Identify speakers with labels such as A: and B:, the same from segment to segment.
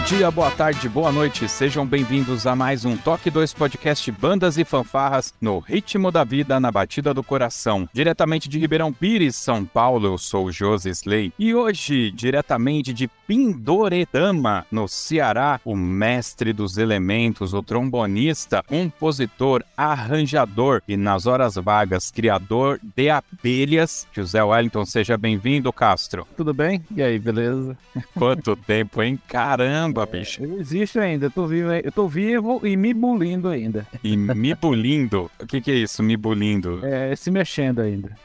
A: Bom dia, boa tarde, boa noite. Sejam bvindos a mais um Toque 2 Podcast Bandas e Fanfarras no ritmo da vida, na batida do coração. Diretamente de Ribeirão Pires, São Paulo, eu sou o José Slay. E hoje, diretamente de Pindoretama, no Ceará, o mestre dos elementos, o trombonista, compositor, arranjador e nas horas vagas, criador de abelhas, José Wellington. Seja bem-vindo, Castro.
B: Tudo bem? E aí, beleza?
A: Quanto tempo, hein? Caramba! Caramba, bicho.
B: Eu existo ainda, eu tô vivo, eu tô vivo e me bulindo ainda.
A: E me bulindo? O que, que é isso, me bulindo?
B: É, se mexendo ainda.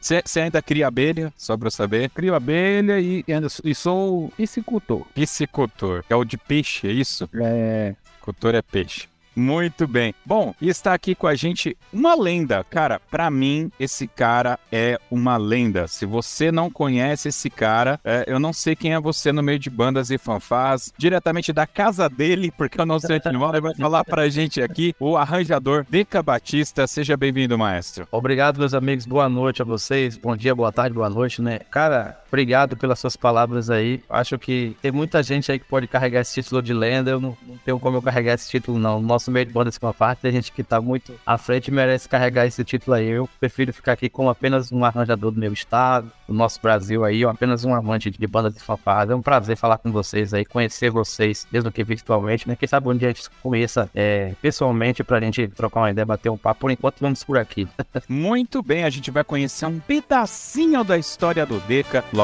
A: Você ainda cria abelha, só pra eu saber?
B: Crio abelha e, e sou piscicultor.
A: Piscicultor, é o de peixe, é isso?
B: É.
A: Cultor é peixe. Muito bem. Bom, e está aqui com a gente uma lenda. Cara, para mim, esse cara é uma lenda. Se você não conhece esse cara, é, eu não sei quem é você no meio de bandas e fanfás, diretamente da casa dele, porque eu não sei onde mora, vai falar pra gente aqui, o arranjador Deca Batista. Seja bem-vindo, maestro.
B: Obrigado, meus amigos. Boa noite a vocês. Bom dia, boa tarde, boa noite, né? Cara, obrigado pelas suas palavras aí. Acho que tem muita gente aí que pode carregar esse título de lenda. Eu não, não tenho como eu carregar esse título, não. Nosso meio de bandas com a parte, tem gente que tá muito à frente e merece carregar esse título aí. Eu prefiro ficar aqui como apenas um arranjador do meu estado, do nosso Brasil aí, ou apenas um amante de bandas de fanfarras. É um prazer falar com vocês aí, conhecer vocês, mesmo que virtualmente, né? Quem sabe um dia a gente conheça é, pessoalmente pra gente trocar uma ideia, bater um papo. Por enquanto, vamos por aqui.
A: muito bem, a gente vai conhecer um pedacinho da história do Deca logo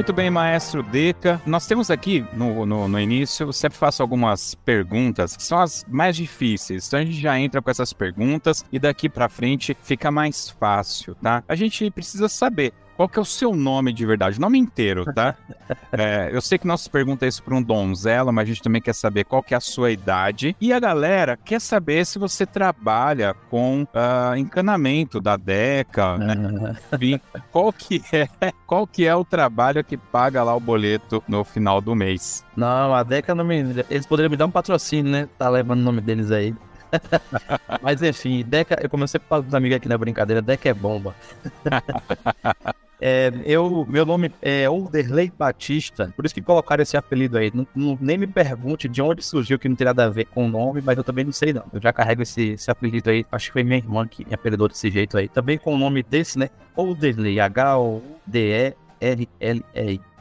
A: Muito bem, maestro Deca. Nós temos aqui no, no, no, início, eu sempre faço algumas perguntas que são as mais difíceis. Então a gente já entra com essas perguntas e daqui para frente fica mais fácil, tá? A gente precisa saber qual que é o seu nome de verdade? O nome inteiro, tá? é, eu sei que se pergunta isso para um donzela, mas a gente também quer saber qual que é a sua idade. E a galera quer saber se você trabalha com uh, encanamento da DECA, né? Enfim, qual que é qual que é o trabalho que paga lá o boleto no final do mês?
B: Não, a DECA não me... Eles poderiam me dar um patrocínio, né? Tá levando o nome deles aí. Mas enfim, Deca, eu comecei a falar com os amigos aqui na brincadeira, Deca é bomba. É, eu, meu nome é Olderley Batista, por isso que colocaram esse apelido aí. Não, não, nem me pergunte de onde surgiu, que não tem nada a ver com o nome, mas eu também não sei não. Eu já carrego esse, esse apelido aí, acho que foi minha irmã que me apelidou desse jeito aí. Também com o nome desse, né? Olderley, H-O-D-E-R-L-E.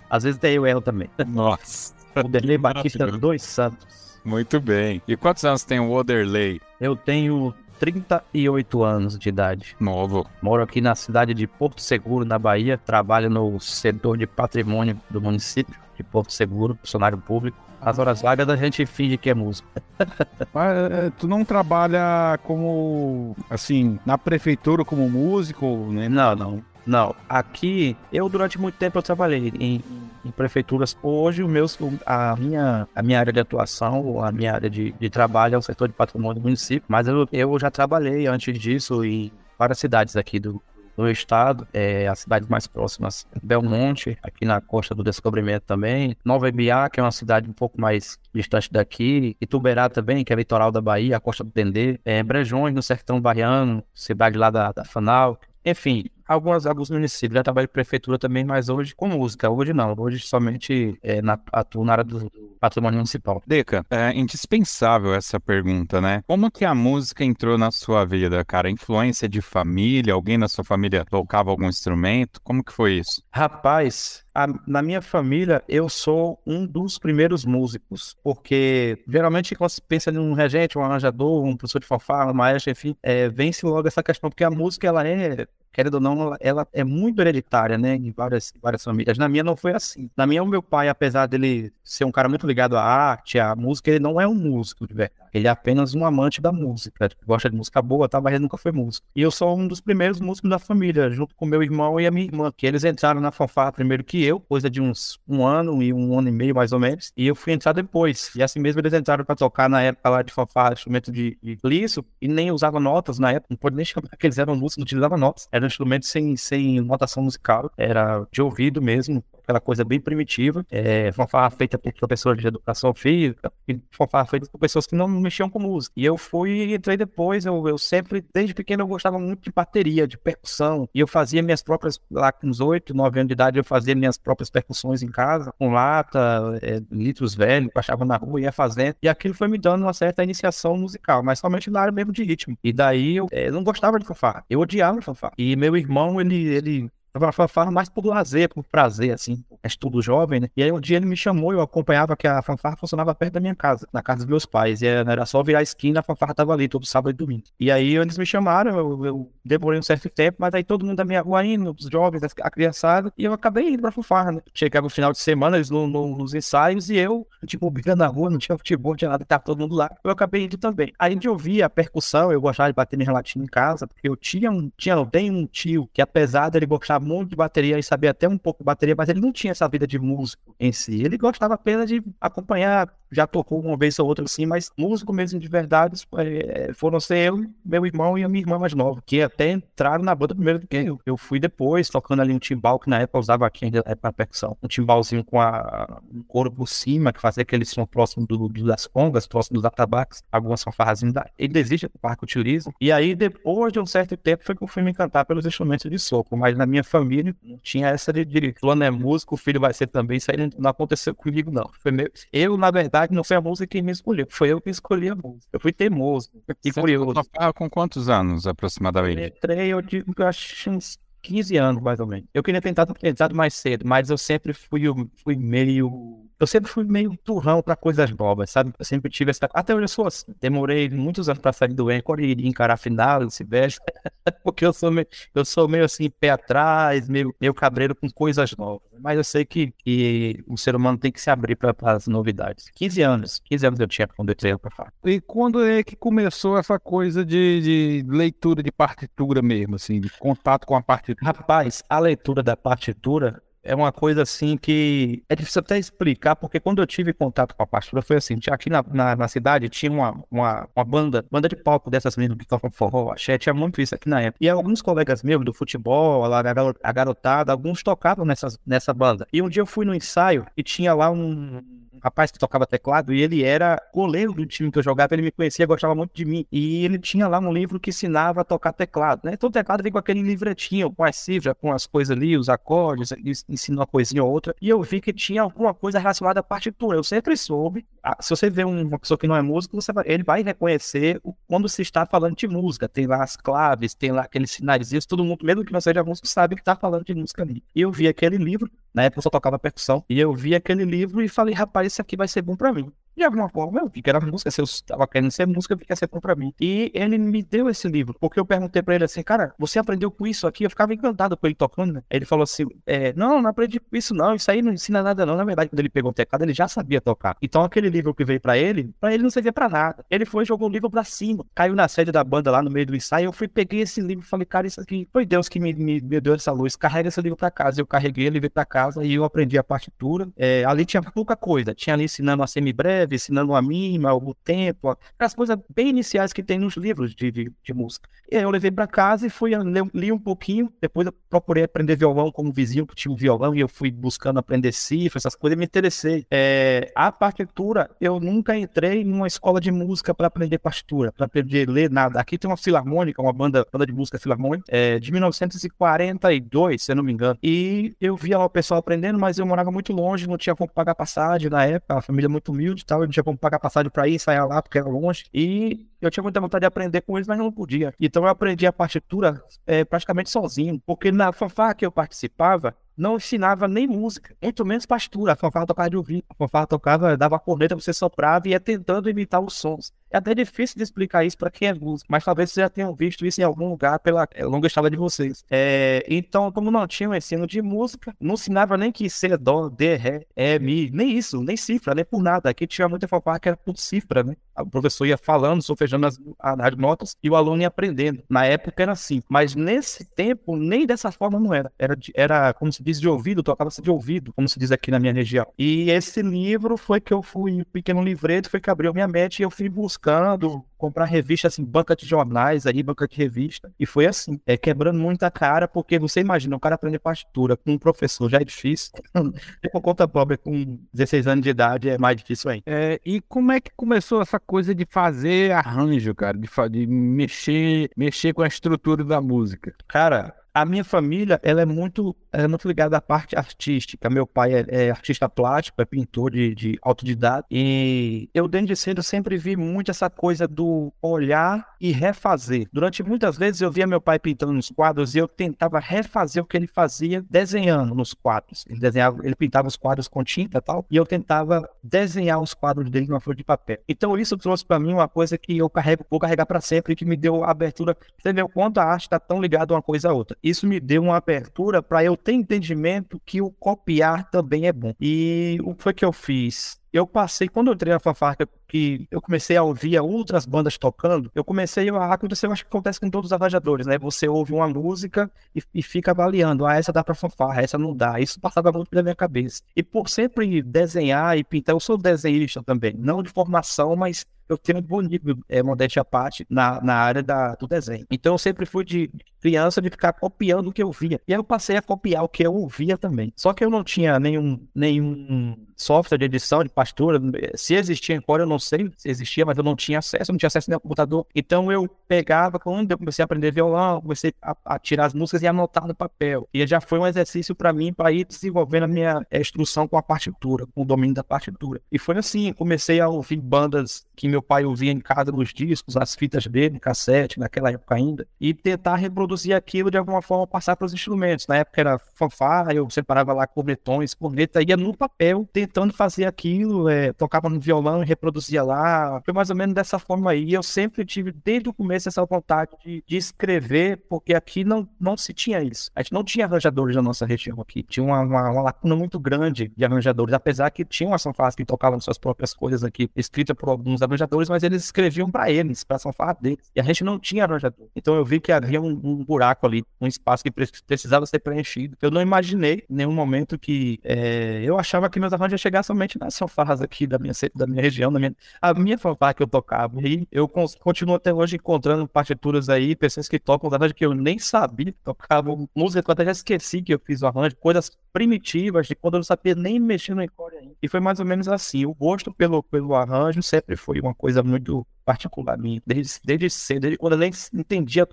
B: Às vezes tem eu erro também.
A: Nossa.
B: Olderley Batista dos Santos.
A: Muito bem. E quantos anos tem o Oderley?
B: Eu tenho 38 anos de idade.
A: Novo.
B: Moro aqui na cidade de Porto Seguro, na Bahia. Trabalho no setor de patrimônio do município de Porto Seguro, funcionário público. As horas vagas a gente finge que é músico.
C: Mas eh, tu não trabalha como, assim, na prefeitura como músico, né?
B: Não, não. Não. Aqui, eu durante muito tempo eu trabalhei em em prefeituras. Hoje, o meu, a, minha, a minha área de atuação, a minha área de, de trabalho é o setor de patrimônio do município, mas eu, eu já trabalhei antes disso em várias cidades aqui do, do estado, é, as cidades mais próximas, Belmonte, aqui na Costa do Descobrimento também, Nova Ibiá, que é uma cidade um pouco mais distante daqui, Ituberá também, que é litoral da Bahia, a Costa do Dendê, é, Brejões, no Sertão Baiano, cidade lá da, da Fanal, enfim, algumas, alguns municípios. Já trabalho em prefeitura também, mas hoje com música. Hoje não. Hoje somente é, na, atuo na área do, do patrimônio municipal.
A: Deca, é indispensável essa pergunta, né? Como que a música entrou na sua vida, cara? Influência de família? Alguém na sua família tocava algum instrumento? Como que foi isso?
B: Rapaz, a, na minha família, eu sou um dos primeiros músicos, porque geralmente quando se pensa em um regente, um arranjador, um professor de fanfarra, um maestro, enfim, é, vence logo essa questão, porque a música, ela é querendo ou não, ela é muito hereditária, né, em várias, várias famílias. Na minha não foi assim. Na minha, o meu pai, apesar dele ser um cara muito ligado à arte, à música, ele não é um músico de verdade. Ele é apenas um amante da música. Gosta de música boa, tá, mas ele nunca foi músico. E eu sou um dos primeiros músicos da família, junto com meu irmão e a minha irmã, que eles entraram na fanfarra primeiro que eu, coisa de uns um ano e um ano e meio, mais ou menos. E eu fui entrar depois. E assim mesmo eles entraram para tocar na época lá de fanfarra, instrumento de, de liço, e nem usava notas na época. Não pode nem chamar que eles eram músicos, não utilizavam notas. Era um instrumento sem, sem notação musical. Era de ouvido mesmo aquela coisa bem primitiva, é, fanfarra feita por professores de educação física, e fanfarra feita por pessoas que não mexiam com música. E eu fui entrei depois, eu, eu sempre, desde pequeno, eu gostava muito de bateria, de percussão, e eu fazia minhas próprias, lá com uns 8, 9 anos de idade, eu fazia minhas próprias percussões em casa, com lata, é, litros velhos, baixava na rua, ia fazendo, e aquilo foi me dando uma certa iniciação musical, mas somente na área mesmo de ritmo. E daí eu é, não gostava de fanfarra, eu odiava fanfarra. E meu irmão, ele, ele fanfarra mais por lazer, por prazer, assim. É tudo jovem, né? E aí um dia ele me chamou, eu acompanhava que a fanfarra funcionava perto da minha casa, na casa dos meus pais. E era só virar a esquina, a fanfarra tava ali, todo sábado e domingo. E aí eles me chamaram, eu, eu demorei um certo tempo, mas aí todo mundo da minha rua indo, os jovens, a criançada, e eu acabei indo pra fanfarra, né? Chegava no final de semana, eles no, no, nos ensaios, e eu, tipo, brigando na rua, não tinha futebol, não tinha nada, tava todo mundo lá. Eu acabei indo também. Aí gente ouvia a percussão, eu gostava de bater minha relatinha em casa, porque eu tinha um, tinha, eu tenho um tio que apesar dele gostar muito de bateria e sabia até um pouco de bateria, mas ele não tinha essa vida de músico em si. Ele gostava apenas de acompanhar, já tocou uma vez ou outra assim, mas músico mesmo de verdade é, foram ser eu, meu irmão e a minha irmã mais nova, que até entraram na banda primeiro do que eu. Eu fui depois, tocando ali um timbal, que na época usava aqui ainda é para percussão, um timbalzinho com a, um couro por cima, que fazia aquele som próximo do, do das congas, próximo dos atabaques, algumas fanfarrazinhas da... Ele existe o parque utiliza. E aí, depois de um certo tempo, foi que eu fui me encantar pelos instrumentos de sopro, mas na minha família não tinha essa de, de fulano é músico, o filho vai ser também, isso aí não aconteceu comigo, não. Foi meu... Eu, na verdade, não foi a música que me escolheu, foi eu que escolhi a música. Eu fui teimoso e curioso.
A: Você com quantos anos, aproximadamente?
B: Eu entrei, eu digo que eu acho uns 15 anos, mais ou menos. Eu queria tentar ter entrado mais cedo, mas eu sempre fui, fui meio eu sempre fui meio turrão para coisas novas, sabe? Eu sempre tive essa. Até hoje eu sou assim. Demorei muitos anos para sair do Anchor e encarar a final, se veste. Porque eu sou meio, eu sou meio assim, pé atrás, meio, meio cabreiro com coisas novas. Mas eu sei que, que o ser humano tem que se abrir para as novidades. 15 anos, 15 anos eu tinha quando eu entrei para falar.
C: E quando é que começou essa coisa de, de leitura de partitura mesmo, assim, de contato com a partitura?
B: Rapaz, a leitura da partitura é uma coisa assim que é difícil até explicar, porque quando eu tive contato com a partitura foi assim, aqui na, na, na, cidade tinha uma, uma, uma, banda, banda de palco dessas mesmo que tocam forró, axé, tinha muito isso aqui na época. E alguns colegas meus do futebol, lá, a garotada, alguns tocavam nessas, nessa banda. E um dia eu fui no ensaio e tinha lá um rapaz que tocava teclado e ele era goleiro do time que eu jogava, ele me conhecia, gostava muito de mim. E ele tinha lá um livro que ensinava a tocar teclado, né? Todo teclado vem com aquele livretinho, com as cifras, com as coisas ali, os acordes, ensina uma coisinha ou outra. E eu vi que tinha alguma coisa relacionada à partitura. Eu sempre soube. Se você vê uma pessoa que não é músico, você vai, ele vai reconhecer quando se está falando de música. Tem lá as claves, tem lá aqueles sinais, todo mundo, mesmo que não seja músico, sabe que está falando de música ali. E eu vi aquele livro, na época eu só tocava percussão, e eu vi aquele livro e falei, rapaz, esse aqui vai ser bom para mim. De alguma forma, eu vi que era música, se eu estava querendo ser música, eu vi que ia ser bom pra mim. E ele me deu esse livro, porque eu perguntei pra ele assim, cara, você aprendeu com isso aqui? Eu ficava encantado com ele tocando, né? Ele falou assim, é, não, não aprendi com isso não, isso aí não ensina nada não. Na verdade, quando ele pegou o teclado, ele já sabia tocar. Então aquele livro que veio pra ele, pra ele não servia pra nada. Ele foi jogou o livro pra cima, caiu na sede da banda lá no meio do ensaio, eu fui, peguei esse livro e falei, cara, isso aqui foi Deus que me, me, me, deu essa luz, carrega esse livro pra casa. Eu carreguei ele, veio pra casa e eu aprendi a partitura. É, ali tinha pouca coisa, tinha ali ensinando a semibreve, ensinando a mima, o tempo, as coisas bem iniciais que tem nos livros de, de, de música. E aí eu levei para casa e fui, li, um pouquinho, depois eu procurei aprender violão como vizinho que tinha um violão e eu fui buscando aprender cifra, essas coisas, e me interessei. É, a partitura, eu nunca entrei numa escola de música para aprender partitura, para aprender a ler nada. Aqui tem uma filarmônica, uma banda, banda de música filarmônica, é, de 1942, se eu não me engano. E eu via lá o pessoal aprendendo, mas eu morava muito longe, não tinha como pagar passagem na época, a família muito humilde e tal, eu não tinha como pagar passagem para ir ensaiar lá, porque era longe. E eu tinha muita vontade de aprender com eles, mas não podia. Então eu aprendi a partitura é, praticamente sozinho, porque na fanfarra que eu participava, não ensinava nem música, muito menos partitura. A fanfarra tocava de ouvido. A fanfarra tocava, dava a corneta, você soprava e ia tentando imitar os sons. É até difícil de explicar isso para quem é músico, mas talvez vocês já tenham visto isso em algum lugar pela é, longa história de vocês. É, então, como não tinha um ensino de música, não ensinava nem que C, Dó, D, Ré, E, Mi, nem isso, nem cifra, nem por nada. Aqui tinha muita fanfarra que era por cifra, né? O professor ia falando, solfejando as, as notas e o aluno ia aprendendo. Na época era assim, mas nesse tempo, nem dessa forma não era. Era, de, era como se diz, de ouvido, tocava-se de ouvido, como se diz aqui na minha região. E esse livro foi que eu fui, um pequeno livreto, foi que abriu minha mente e eu fui buscando comprar revista, assim, banca de jornais aí, banca de revista. E foi assim, é quebrando muita cara, porque você imagina, o cara aprender partitura com um professor já é difícil. e por conta própria, com 16 anos de idade, é mais difícil ainda.
C: É, e como é que começou essa coisa de fazer arranjo, cara? De, de mexer, mexer com a estrutura da música?
B: Cara, a minha família, ela é muito, é muito ligada à parte artística. Meu pai é, é artista plástico, é pintor de, de autodidata. E eu, desde cedo, sempre vi muito essa coisa do olhar e refazer. Durante muitas vezes eu via meu pai pintando nos quadros e eu tentava refazer o que ele fazia desenhando nos quadros. Ele desenhava, ele pintava os quadros com tinta e tal, e eu tentava desenhar os quadros dele numa folha de papel. Então isso trouxe para mim uma coisa que eu carrego, vou carregar para sempre, e que me deu abertura. Você vê o quanto a arte está tão ligada uma coisa a outra isso me deu uma abertura para eu ter entendimento que o copiar também é bom. E o que foi que eu fiz? Eu passei, quando eu entrei na fanfarra, que eu comecei a ouvir outras bandas tocando, eu comecei a acontecer, eu acho que acontece com todos os arranjadores, né? Você ouve uma música e, e fica avaliando, ah, essa dá pra fanfarra, essa não dá. Isso passava muito pela minha cabeça. E por sempre desenhar e pintar, eu sou desenhista também, não de formação, mas eu tenho um bom nível, é, modéstia à parte, na, na área da, do desenho. Então eu sempre fui de criança de ficar copiando o que eu via. E aí eu passei a copiar o que eu ouvia também. Só que eu não tinha nenhum, nenhum software de edição, de pastura. Se existia Core, eu não sei se existia, mas eu não tinha acesso, eu não tinha acesso nem ao computador. Então eu pegava, quando eu comecei a aprender violão, comecei a, a tirar as músicas e anotar no papel. E já foi um exercício para mim para ir desenvolvendo a minha instrução com a partitura, com o domínio da partitura. E foi assim, comecei a ouvir bandas que meu pai ouvia em casa nos discos, as fitas dele, cassete, naquela época ainda, e tentar reproduzir aquilo de alguma forma, passar para os instrumentos. Na época era fanfarra, eu separava lá cornetões, corneta, ia no papel, tentando fazer aquilo, é, tocava no violão e reproduzia lá. Foi mais ou menos dessa forma aí. Eu sempre tive, desde o começo, essa vontade de, de escrever, porque aqui não, não se tinha isso. A gente não tinha arranjadores na nossa região aqui. Tinha uma, uma, uma lacuna muito grande de arranjadores, apesar que tinham as fanfarras que tocavam suas próprias coisas aqui, escritas por alguns arranjadores, mas eles escreviam para eles, para a fanfarra deles. E a gente não tinha arranjador. Então eu vi que havia um, um buraco ali, um espaço que precisava ser preenchido. Eu não imaginei em nenhum momento que é, eu achava que meus arranjos iam chegar somente nas fanfarras aqui da minha, da minha região, da minha, a minha fanfarra que eu tocava. E eu continuo até hoje encontrando partituras aí, pessoas que tocam arranjos que eu nem sabia que tocavam, música que eu até já esqueci que eu fiz o arranjo, coisas primitivas de quando eu não sabia nem mexer no encore ainda. E foi mais ou menos assim. O gosto pelo, pelo arranjo sempre foi uma coisa muito particular minha, desde, desde cedo, desde quando eu nem entendia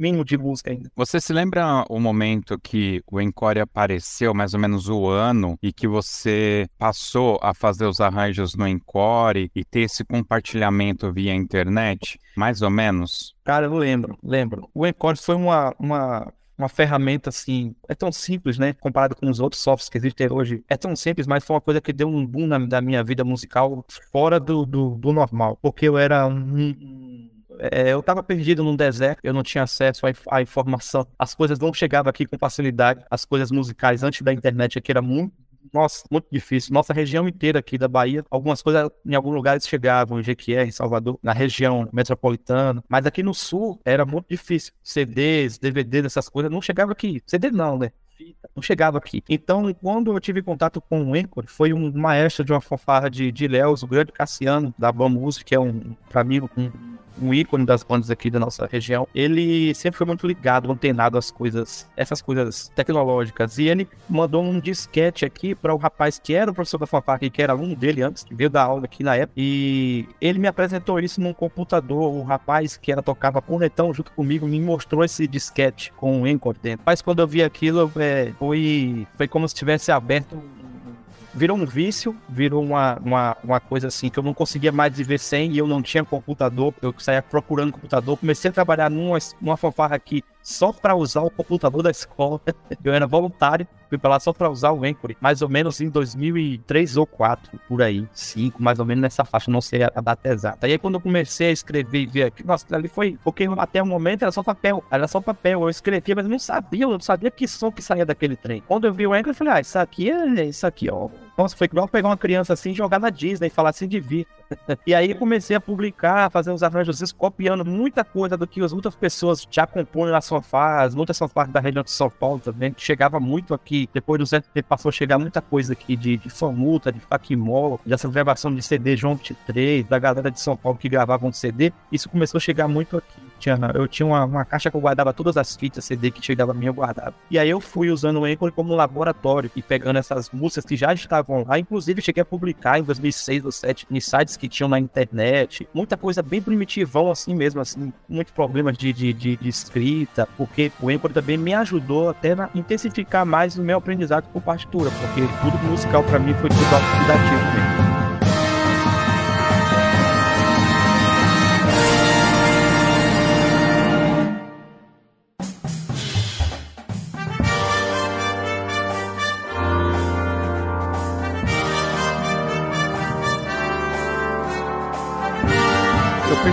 B: mínimo de música ainda.
A: Você se lembra o momento que o Encore apareceu, mais ou menos o ano, e que você passou a fazer os arranjos no Encore e ter esse compartilhamento via internet? Mais ou menos?
B: Cara, eu lembro, lembro. O Encore foi uma, uma uma ferramenta assim, é tão simples, né? Comparado com os outros softwares que existem hoje. É tão simples, mas foi uma coisa que deu um boom na, da minha vida musical fora do, do, do normal. Porque eu era um, é, eu estava perdido num deserto, eu não tinha acesso à, informação, as coisas não chegavam aqui com facilidade, as coisas musicais antes da internet aqui era muito nossa, muito difícil. Nossa região inteira aqui da Bahia, algumas coisas em alguns lugares chegavam, em Jequié, em Salvador, na região metropolitana, mas aqui no sul era muito difícil. CDs, DVDs, essas coisas não chegavam aqui. CD não, né? não chegava aqui. Então, quando eu tive contato com o Encore, foi um maestro de uma fanfarra de, de Léus, o grande Cassiano, da Bam Music, que é um, pra mim, um um ícone das bandas aqui da nossa região, ele sempre foi muito ligado, antenado às coisas, essas coisas tecnológicas. E ele mandou um disquete aqui para o rapaz que era o professor da fanfarra, que era aluno dele antes, que veio dar aula aqui na época. E ele me apresentou isso num computador. O rapaz que era tocava cornetão junto comigo me mostrou esse disquete com o Encore dentro. Mas quando eu vi aquilo, é, foi, foi como se tivesse aberto virou um vício, virou uma, uma, uma coisa assim que eu não conseguia mais viver sem e eu não tinha computador, eu saía procurando computador, comecei a trabalhar numa, numa fanfarra aqui só para usar o computador da escola. Eu era voluntário, fui para lá só para usar o Anchor, mais ou menos em 2003 ou 4, por aí, 5, mais ou menos nessa faixa, não sei a data exata. E aí quando eu comecei a escrever e ver aqui, nossa, ali foi, porque até o momento era só papel, era só papel, eu escrevia, mas eu não sabia, eu não sabia que som que saía daquele trem. Quando eu vi o Anchor, eu falei, ah, isso aqui é isso aqui, ó. Nossa, foi igual pegar uma criança assim, jogar na Disney e falar assim, vir. e aí comecei a publicar, fazer uns arranjos, copiando muita coisa do que as outras pessoas já compõem na sua fase, muitas são parte da região de São Paulo também, que chegava muito aqui, depois do tempo passou a chegar muita coisa aqui de, de Famuta, de Fakimol, dessa gravação de CD João 23, da galera de São Paulo que gravavam CD, isso começou a chegar muito aqui. Tinha, eu tinha uma, uma, caixa que eu guardava todas as fitas CD que chegava a mim, eu guardava. E aí eu fui usando o Anchor como laboratório e pegando essas músicas que já estavam lá, inclusive cheguei a publicar em 2006 ou 2007 em sites que tinham na internet, muita coisa bem primitivão assim mesmo, assim, muito problemas de, de, de, de escrita, porque o Anchor também me ajudou até a intensificar mais o meu aprendizado por partitura, porque tudo musical para mim foi tudo autodidativo mesmo.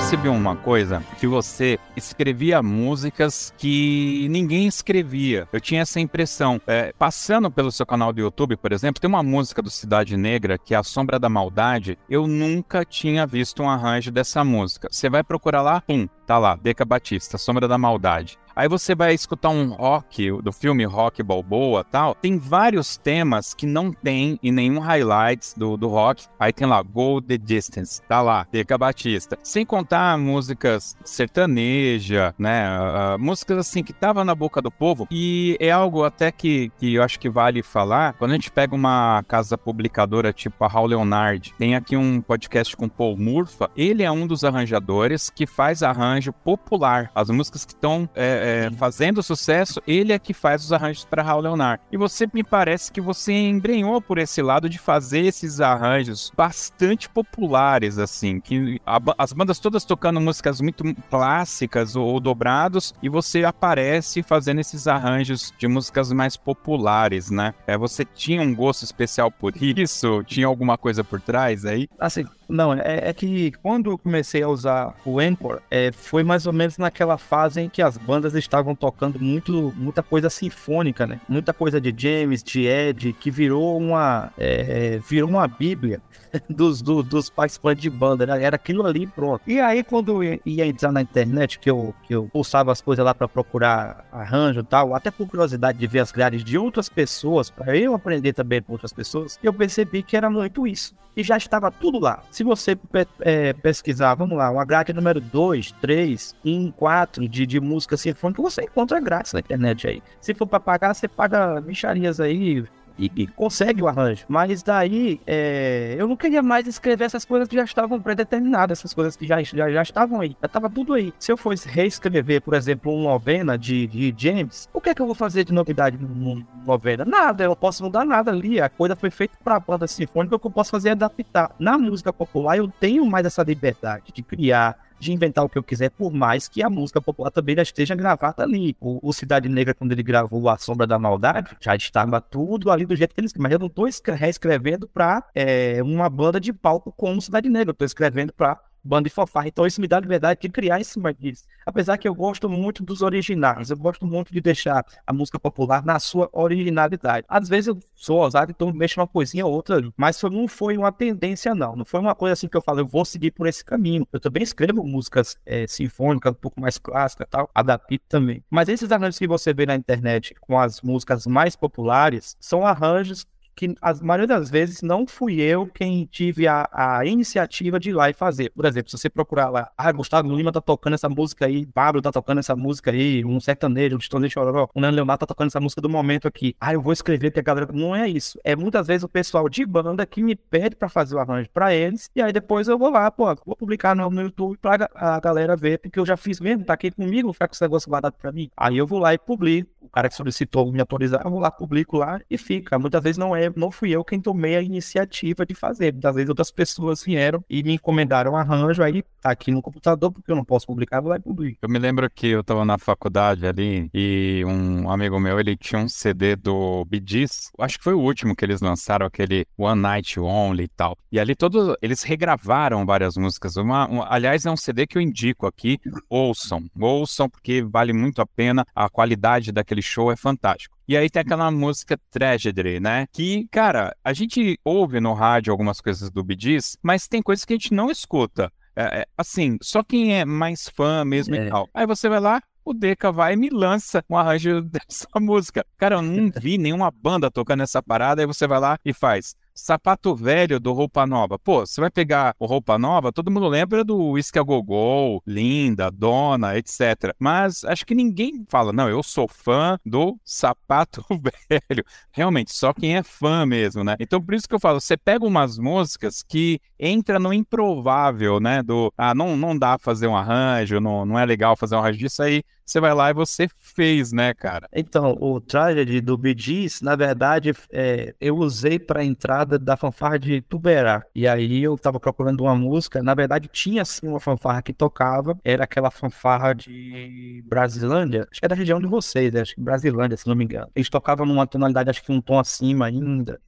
A: Percebi uma coisa, que você escrevia músicas que ninguém escrevia. Eu tinha essa impressão. É, passando pelo seu canal do YouTube, por exemplo, tem uma música do Cidade Negra, que é A Sombra da Maldade. Eu nunca tinha visto um arranjo dessa música. Você vai procurar lá, pum, tá lá, Deca Batista, Sombra da Maldade. Aí você vai escutar um rock do filme Rock Balboa tal. Tem vários temas que não tem em nenhum highlights do, do rock. Aí tem lá Go the Distance, tá lá, Deca Batista. Sem contar músicas sertaneja, né? Uh, músicas assim que tava na boca do povo. E é algo até que, que eu acho que vale falar. Quando a gente pega uma casa publicadora tipo a Raul Leonard, tem aqui um podcast com Paul Murfa. Ele é um dos arranjadores que faz arranjo popular. As músicas que estão é, é, fazendo sucesso, ele é que faz os arranjos para Raul Leonard. E você me parece que você embrenhou por esse lado de fazer esses arranjos bastante populares, assim, que a, as bandas todas tocando músicas muito clássicas ou, ou dobrados, e você aparece fazendo esses arranjos de músicas mais populares, né? É, você tinha um gosto especial por isso? Tinha alguma coisa por trás aí?
B: Assim, não, é, é, que quando eu comecei a usar o Anchor, é, foi mais ou menos naquela fase em que as bandas estavam tocando muito, muita coisa sinfônica, né? Muita coisa de James, de Ed, que virou uma, é, virou uma bíblia dos, do, dos participantes de banda, né? Era aquilo ali pronto. E aí, quando eu ia entrar na internet, que eu, que eu pulsava as coisas lá para procurar arranjo e tal, até por curiosidade de ver as grades de outras pessoas, para eu aprender também com outras pessoas, eu percebi que era muito isso. E já estava tudo lá. Se você é, pesquisar, vamos lá, uma grade número 2, 3, 1, 4 de, de música sinfônica, você encontra grátis na internet aí. Se for para pagar, você paga micharias aí, e, e, consegue o arranjo. Mas daí é, eu não queria mais escrever essas coisas que já estavam predeterminadas, essas coisas que já, já, já estavam aí, já estava tudo aí. Se eu fosse reescrever, por exemplo, uma novena de, de James, o que é que eu vou fazer de novidade no novena? Nada, eu não posso mudar nada ali. A coisa foi feita para a banda sinfônica, o que eu posso fazer é adaptar. Na música popular, eu tenho mais essa liberdade de criar de inventar o que eu quiser, por mais que a música popular também já esteja gravada ali. O, o Cidade Negra, quando ele gravou A Sombra da Maldade, já estava tudo ali do jeito que ele escreveu. Mas eu não estou reescrevendo para é, uma banda de palco como Cidade Negra, eu estou escrevendo para banda de fanfarra. Então isso me dá liberdade de criar em cima disso. Apesar que eu gosto muito dos originais, eu gosto muito de deixar a música popular na sua originalidade. Às vezes eu sou ousado, então mexo uma coisinha ou outra. Mas não foi uma tendência, não. Não foi uma coisa assim que eu falo, eu vou seguir por esse caminho. Eu também escrevo músicas é, sinfônicas, um pouco mais clássicas tal, adapto também. Mas esses arranjos que você vê na internet com as músicas mais populares são arranjos que a maioria das vezes não fui eu quem tive a, a iniciativa de ir lá e fazer. Por exemplo, se você procurar lá, ah, Gustavo Lima tá tocando essa música aí, Pablo tá tocando essa música aí, um sertanejo, um Stone Chororó, o Nando Leonardo tá tocando essa música do momento aqui. Ah, eu vou escrever porque a galera... Não é isso. É muitas vezes o pessoal de banda que me pede para fazer o arranjo para eles, e aí depois eu vou lá, pô, vou publicar no, no YouTube pra a galera ver, porque eu já fiz mesmo, tá aqui comigo, ficar com esse negócio guardado pra mim. Aí eu vou lá e publico. O cara que solicitou me autorizar, eu vou lá, publico lá e fica. Muitas vezes não é, não fui eu quem tomei a iniciativa de fazer. Muitas vezes outras pessoas vieram e me encomendaram um arranjo, aí tá aqui no computador, porque eu não posso publicar, vou lá e publico.
A: Eu me lembro que eu tava na faculdade ali e um amigo meu, ele tinha um CD do Gees, acho que foi o último que eles lançaram, aquele One Night Only e tal. E ali todos, eles regravaram várias músicas. Uma, um, aliás, é um CD que eu indico aqui, ouçam, ouçam, porque vale muito a pena, a qualidade daquele show é fantástico. E aí tem aquela música Tragedy, né? Que, cara, a gente ouve no rádio algumas coisas do Gees, mas tem coisas que a gente não escuta. É, é, assim, só quem é mais fã mesmo é. e tal. Aí você vai lá, o Deca vai e me lança um arranjo dessa música. Cara, eu não vi nenhuma banda tocando essa parada, aí você vai lá e faz sapato velho do Roupa Nova. Pô, você vai pegar o Roupa Nova, todo mundo lembra do Whisky a Gogol, Linda, Dona, etc. Mas acho que ninguém fala, não, eu sou fã do sapato velho. Realmente, só quem é fã mesmo, né? Então, por isso que eu falo, você pega umas músicas que entra no improvável, né? Do, ah, não, não dá fazer um arranjo, não, não é legal fazer um arranjo disso aí você vai lá e você fez, né, cara?
B: Então, o Tragedy do Bee na verdade, é, eu usei para entrada da fanfarra de Tuberá. E aí eu tava procurando uma música, na verdade tinha sim uma fanfarra que tocava, era aquela fanfarra de Brasilândia, acho que é da região de vocês, acho que Brasilândia, se não me engano. Eles tocavam numa tonalidade, acho que um tom acima ainda.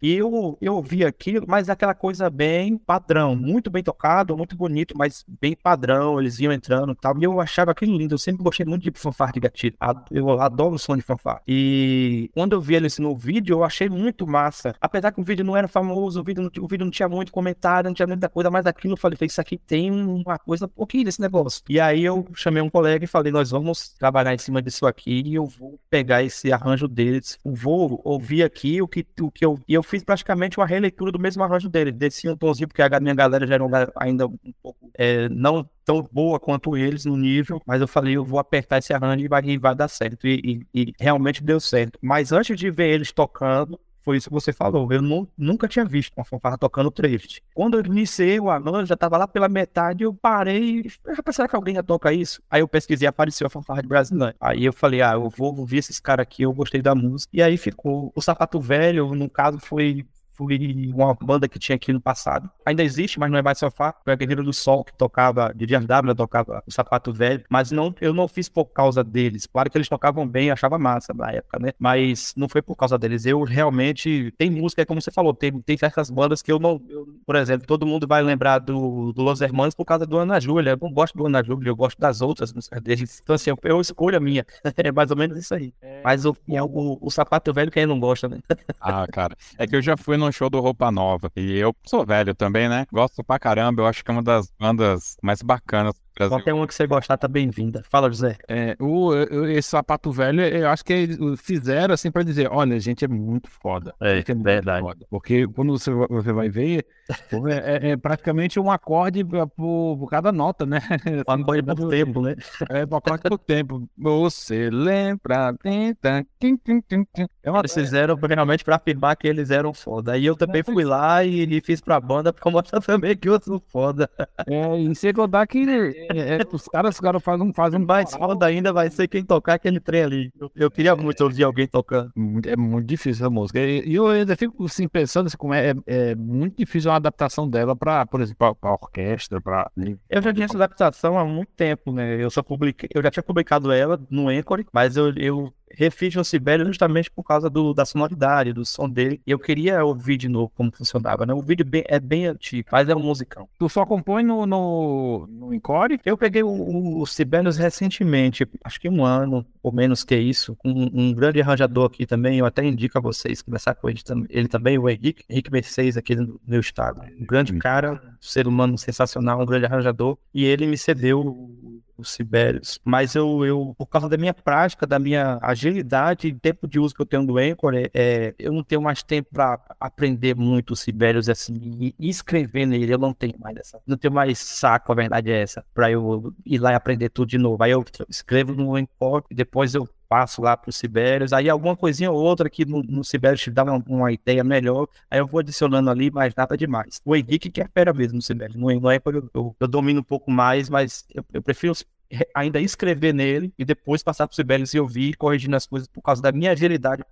B: E eu, eu vi aquilo, mas aquela coisa bem padrão, muito bem tocado, muito bonito, mas bem padrão, eles iam entrando e tal. E eu achava aquilo lindo, eu sempre gostei muito de fanfarra de gatilho. Eu adoro o som de fanfarra. E quando eu vi eles no vídeo, eu achei muito massa. Apesar que o vídeo não era famoso, o vídeo não, o vídeo não tinha muito comentário, não tinha muita coisa, mas aquilo eu falei, isso aqui tem uma coisa pouquinho desse negócio. E aí eu chamei um colega e falei, nós vamos trabalhar em cima disso aqui e eu vou pegar esse arranjo deles, vou ouvir aqui o que, o que eu. Eu fiz praticamente uma releitura do mesmo arranjo dele. Desci um tonzinho, porque a minha galera já era ainda um pouco é, não tão boa quanto eles no nível, mas eu falei, eu vou apertar esse arranjo e vai, e vai dar certo. E, e, e, realmente deu certo. Mas antes de ver eles tocando, foi isso que você falou. Eu nunca tinha visto uma fanfarra tocando drift. Quando eu iniciei o arranjo, já estava lá pela metade, eu parei e falei, será que alguém já toca isso? Aí eu pesquisei, apareceu a fanfarra de Brasilândia. Aí eu falei, ah, eu vou ouvir esses caras aqui, eu gostei da música. E aí ficou. O Sapato Velho, no caso, foi foi uma banda que tinha aqui no passado. Ainda existe, mas não é mais sofá. Foi a Guerreira do Sol que tocava, de DRW, tocava o Sapato Velho. Mas não, eu não fiz por causa deles. Claro que eles tocavam bem, achava massa na época, né? Mas não foi por causa deles. Eu realmente. Tem música, como você falou, tem, tem certas bandas que eu não. Eu, por exemplo, todo mundo vai lembrar do, do Los Hermanos por causa do Ana Júlia. Eu não gosto do Ana Júlia, eu gosto das outras músicas deles. Então, assim, eu, eu escolho a minha. é mais ou menos isso aí. É... Mas o, o, o, o Sapato Velho, quem não gosta, né?
A: ah, cara. É que eu já fui no show do Roupa Nova. E eu sou velho também, né? Gosto pra caramba. Eu acho que é uma das bandas mais bacanas
B: Brasil. Qualquer uma que você gostar tá bem-vinda. Fala, José.
C: É, o, esse sapato velho, eu acho que fizeram assim pra dizer: olha, a gente é muito foda.
B: É,
C: é
B: verdade. Foda.
C: Porque quando você, você vai ver, é, é, é praticamente um acorde por, por cada nota, né?
B: Um acorde por tempo, né?
C: É, um acorde por tempo. Você lembra? Tenta.
B: É uma... Eles fizeram realmente pra afirmar que eles eram foda. Aí eu também fui lá e, e fiz pra banda pra mostrar também que eu sou foda.
C: É, e sem contar que é, é, os caras, os caras fazem, fazem
B: mais foda ainda vai ser quem tocar aquele trem ali. Eu, eu queria muito ouvir alguém tocando.
C: É muito difícil a música. E, eu ainda fico assim, pensando assim, como é, é, muito difícil uma adaptação dela para, por exemplo, para orquestra, para.
B: Eu já tinha essa adaptação há muito tempo, né? Eu só publiquei, eu já tinha publicado ela no Encore, mas eu, eu refiz o Sibélio justamente por causa do, da sonoridade, do som dele. E eu queria ouvir de novo como funcionava, né? O vídeo bem, é bem antigo, mas é um musicão.
C: Tu só compõe no, no, no Encore?
B: Eu peguei o, o, o Sibelius recentemente, acho que um ano ou menos que isso, um, um grande arranjador aqui também, eu até indico a vocês conversar com ele, ele também, o Henrique, Henrique Mercedes aqui no meu estado. Um grande cara, um ser humano sensacional, um grande arranjador, e ele me cedeu os Sibérios. Mas eu, eu, por causa da minha prática, da minha agilidade e tempo de uso que eu tenho do Anchor, é, é eu não tenho mais tempo para aprender muito os Sibérios assim e, e, escrever nele. Eu não tenho mais essa. Não tenho mais saco, a verdade é essa, para eu ir lá e aprender tudo de novo. Aí eu escrevo no Anchor e depois eu passo lá para os Sibérios, aí alguma coisinha ou outra que no, no Sibérios te dá uma, uma, ideia melhor, aí eu vou adicionando ali, mas nada demais. O Henrique que é fera mesmo no Sibérios, no, no Apple eu, eu, eu, domino um pouco mais, mas eu, eu prefiro ainda escrever nele e depois passar para o Sibelius e ouvir, corrigindo as coisas por causa da minha agilidade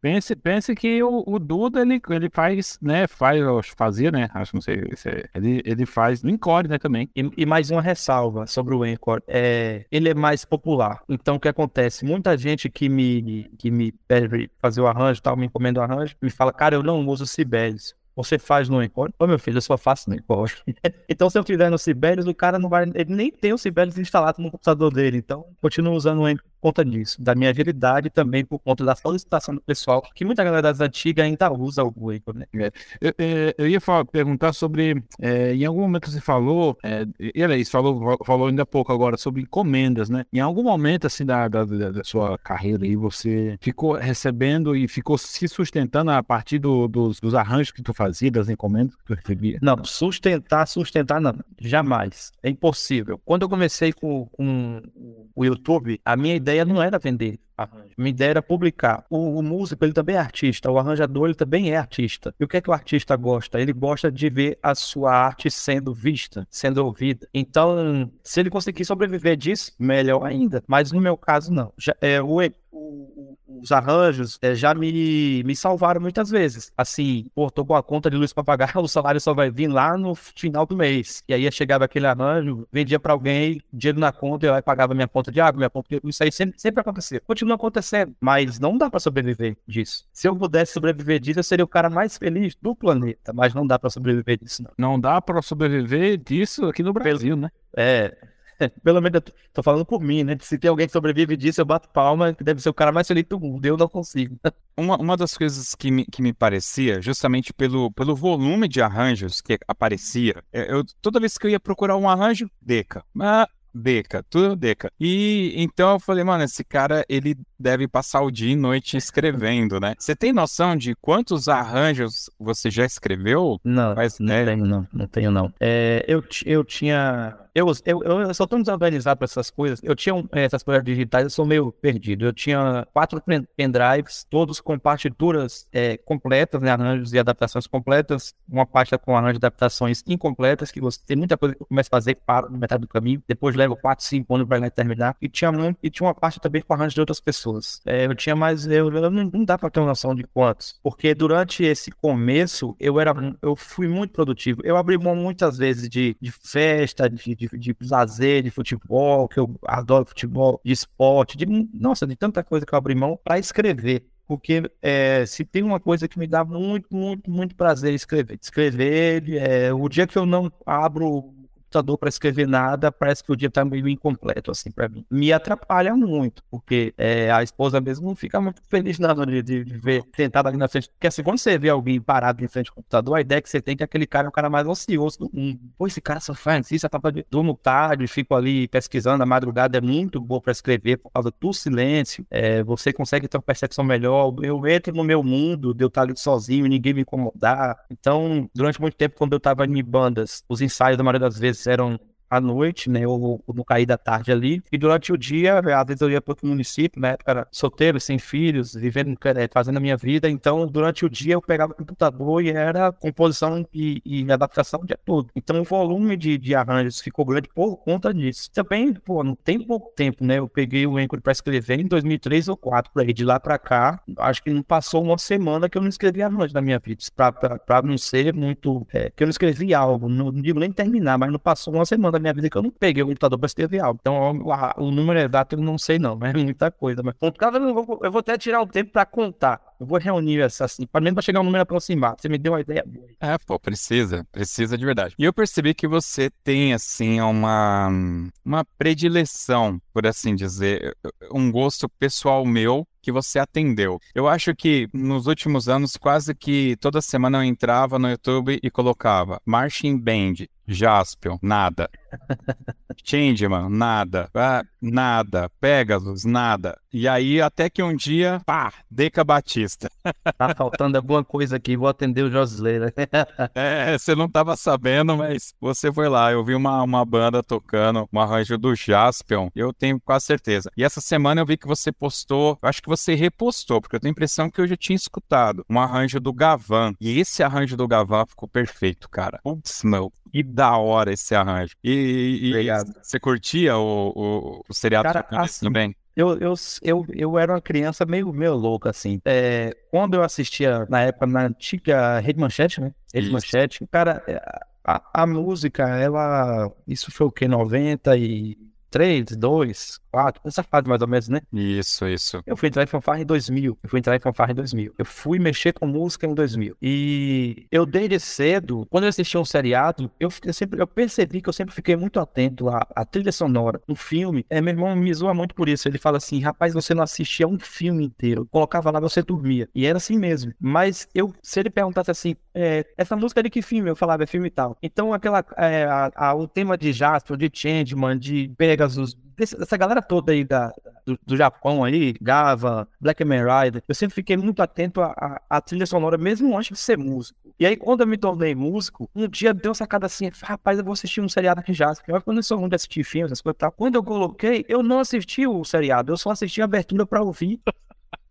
C: Pense, pense que o, o Duda, ele, ele faz, né, faz, fazia, né, acho, não sei, é, ele, ele faz no Encore, né, também.
B: E, e, mais uma ressalva sobre o Encore, é, ele é mais popular, então o que acontece, muita gente que me, que me pede fazer o arranjo, tal, me encomenda o arranjo, me fala, cara, eu não uso Sibelius você faz no Encore. Ô, meu filho, eu só faço no Encore. então, se eu tiver no Sibelius, o cara não vai. Ele nem tem o Sibelius instalado no computador dele. Então, continuo usando o Encore conta disso, da minha agilidade também por conta da solicitação do pessoal, que muita galera das antigas ainda usa o Anchor, né?
C: É. Eu, é, eu, ia falar, perguntar sobre, é, em algum momento você falou, é, ele falou, falou ainda há pouco agora sobre encomendas, né? Em algum momento, assim, da, da, da sua carreira aí, você ficou recebendo e ficou se sustentando a partir do, dos, dos arranjos que tu fazia, das encomendas que tu recebia?
B: Não, sustentar, sustentar não, jamais, é impossível. Quando eu comecei com, com o YouTube, a minha ideia não era vender arranjo. Minha ideia era publicar. O, o, músico, ele também é artista. O arranjador, ele também é artista. E o que é que o artista gosta? Ele gosta de ver a sua arte sendo vista, sendo ouvida. Então, se ele conseguir sobreviver disso, melhor ainda. Mas no meu caso, não. Já, é, o, o, os arranjos é, já me, me salvaram muitas vezes. Assim, pô, tô com a conta de luz para pagar, o salário só vai vir lá no final do mês. E aí chegava aquele arranjo, vendia para alguém, dinheiro na conta, eu aí pagava minha conta de água, minha conta de... Isso aí sempre, sempre aconteceu. Continua acontecendo, mas não dá para sobreviver disso. Se eu pudesse sobreviver disso, eu seria o cara mais feliz do planeta, mas não dá para sobreviver disso, não.
C: Não dá para sobreviver disso aqui no Brasil, né?
B: É, Pelo menos eu tô falando por mim, né? Se tem alguém que sobrevive disso, eu bato palma, que deve ser o cara mais feliz do mundo. Eu não consigo.
A: Uma, uma das coisas que me, que me parecia, justamente pelo, pelo volume de arranjos que aparecia, é, eu, toda vez que eu ia procurar um arranjo, Deca. Ah, Deca, tudo Deca. E então eu falei, mano, esse cara, ele deve passar o dia e noite escrevendo, né? Você tem noção de quantos arranjos você já escreveu?
B: Não, Mas, não é... tenho não, não tenho não. É, eu, eu tinha eu, eu, eu sou tão desorganizado para essas coisas. Eu tinha um, essas coisas digitais, eu sou meio perdido. Eu tinha quatro pendrives, todos com partituras é, completas, né, arranjos e adaptações completas. Uma pasta com arranjos e adaptações incompletas, que você tem muita coisa que eu começo a fazer para no metade do caminho. Depois levo quatro, cinco anos para terminar. E tinha, e tinha uma pasta também com arranjos de outras pessoas. É, eu tinha mais, eu, eu não, não, dá para ter uma noção de quantos. Porque durante esse começo, eu era, eu fui muito produtivo. Eu abri mão muitas vezes de, de festa, de, de de, lazer, de futebol, que eu adoro futebol, de esporte, de, nossa, de tanta coisa que eu abri mão para escrever. Porque é, se tem uma coisa que me dá muito, muito, muito prazer escrever. Escrever, é, o dia que eu não abro computador para escrever nada, parece que o dia tá meio incompleto, assim, para mim. Me atrapalha muito, porque é, a esposa mesmo não fica muito feliz nada de, de, ver sentado ali na frente. Porque assim, quando você vê alguém parado em frente ao computador, a ideia é que você tem que aquele cara é o cara mais ocioso do mundo. Pô, esse cara só faz isso, tá de durmo tarde, fico ali pesquisando, a madrugada é muito boa para escrever por causa do silêncio. É, você consegue ter uma percepção melhor. Eu entro no meu mundo, de eu estar ali sozinho, ninguém me incomodar. Então, durante muito tempo, quando eu tava em bandas, os ensaios, da maioria das vezes, eram à noite, né? Ou, ou no cair da tarde ali. E durante o dia, às vezes eu ia para outro município, né? Era solteiro, sem filhos, vivendo, é, fazendo a minha vida. Então, durante o dia eu pegava o computador e era composição e, e adaptação o dia todo. Então, o volume de, de arranjos ficou grande por conta disso. Também, pô, não tem pouco tempo, né? Eu peguei o Anchor para escrever em 2003 ou 2004, por aí. De lá para cá, acho que não passou uma semana que eu não escrevi arranjo na minha vida. Para não ser muito. É, que eu não escrevi algo, não, digo nem terminar, mas não passou uma semana da minha vida que eu não peguei o computador para escrever algo. Então, o, o número exato eu não sei, não, mas é muita coisa. Mas, por causa, eu vou, eu vou até tirar um tempo para contar. Eu vou reunir essas, assim, para para chegar um número aproximado. Você me deu uma ideia boa.
A: É, pô, precisa, precisa de verdade. E eu percebi que você tem, assim, uma, uma predileção, por assim dizer, um gosto pessoal meu que você atendeu. Eu acho que nos últimos anos, quase que toda semana eu entrava no YouTube e colocava Marching Band, Jaspion, nada. Changeman, nada. Ah, nada. Pegasus, nada. E aí, até que um dia, pá, Deca Batista.
B: tá faltando alguma coisa aqui, vou atender o Josleira.
A: é, você não tava sabendo, mas você foi lá. Eu vi uma, uma banda tocando um arranjo do Jaspion, eu tenho quase certeza. E essa semana eu vi que você postou, acho que você repostou, porque eu tenho a impressão que eu já tinha escutado um arranjo do Gavan. E esse arranjo do Gavan ficou perfeito, cara. Putz, meu, que da hora esse arranjo. E, e Obrigado. você curtia o, o, o seriado
B: Cara, assim, também? Eu, eu, eu, eu era uma criança meio, meio louca, assim. É, quando eu assistia, na época, na antiga Rede Manchete, né? Rede Isso. Manchete, cara, é, a, a música, ela... Isso foi o quê? 93, 2, 4, essa fase mais ou menos, né?
A: Isso, isso.
B: Eu fui entrar em fanfarra em 2000. Eu fui entrar em fanfarra em 2000. Eu fui mexer com música em 2000. E eu desde cedo, quando eu assistia um seriado, eu, eu sempre eu percebi que eu sempre fiquei muito atento à, à trilha sonora. Um filme, é, meu irmão me zoa muito por isso. Ele fala assim, rapaz, você não assistia um filme inteiro. Colocava lá, você dormia. E era assim mesmo. Mas eu, se ele perguntasse assim, é, essa música é de que filme? Eu falava, é filme e tal. Então aquela, é, a, a, o tema de Jasper, de Changeman, de Pegasus, dessa galera toda aí da, do, do, Japão aí, Gava, Black Man Rider, eu sempre fiquei muito atento à, trilha sonora, mesmo antes de ser músico. E aí, quando eu me tornei músico, um dia deu uma sacada assim, rapaz, eu vou assistir um seriado aqui já. Eu não sou muito de assistir filmes, essas coisas e tal. Quando eu coloquei, eu não assisti o seriado, eu só assisti a abertura pra ouvir.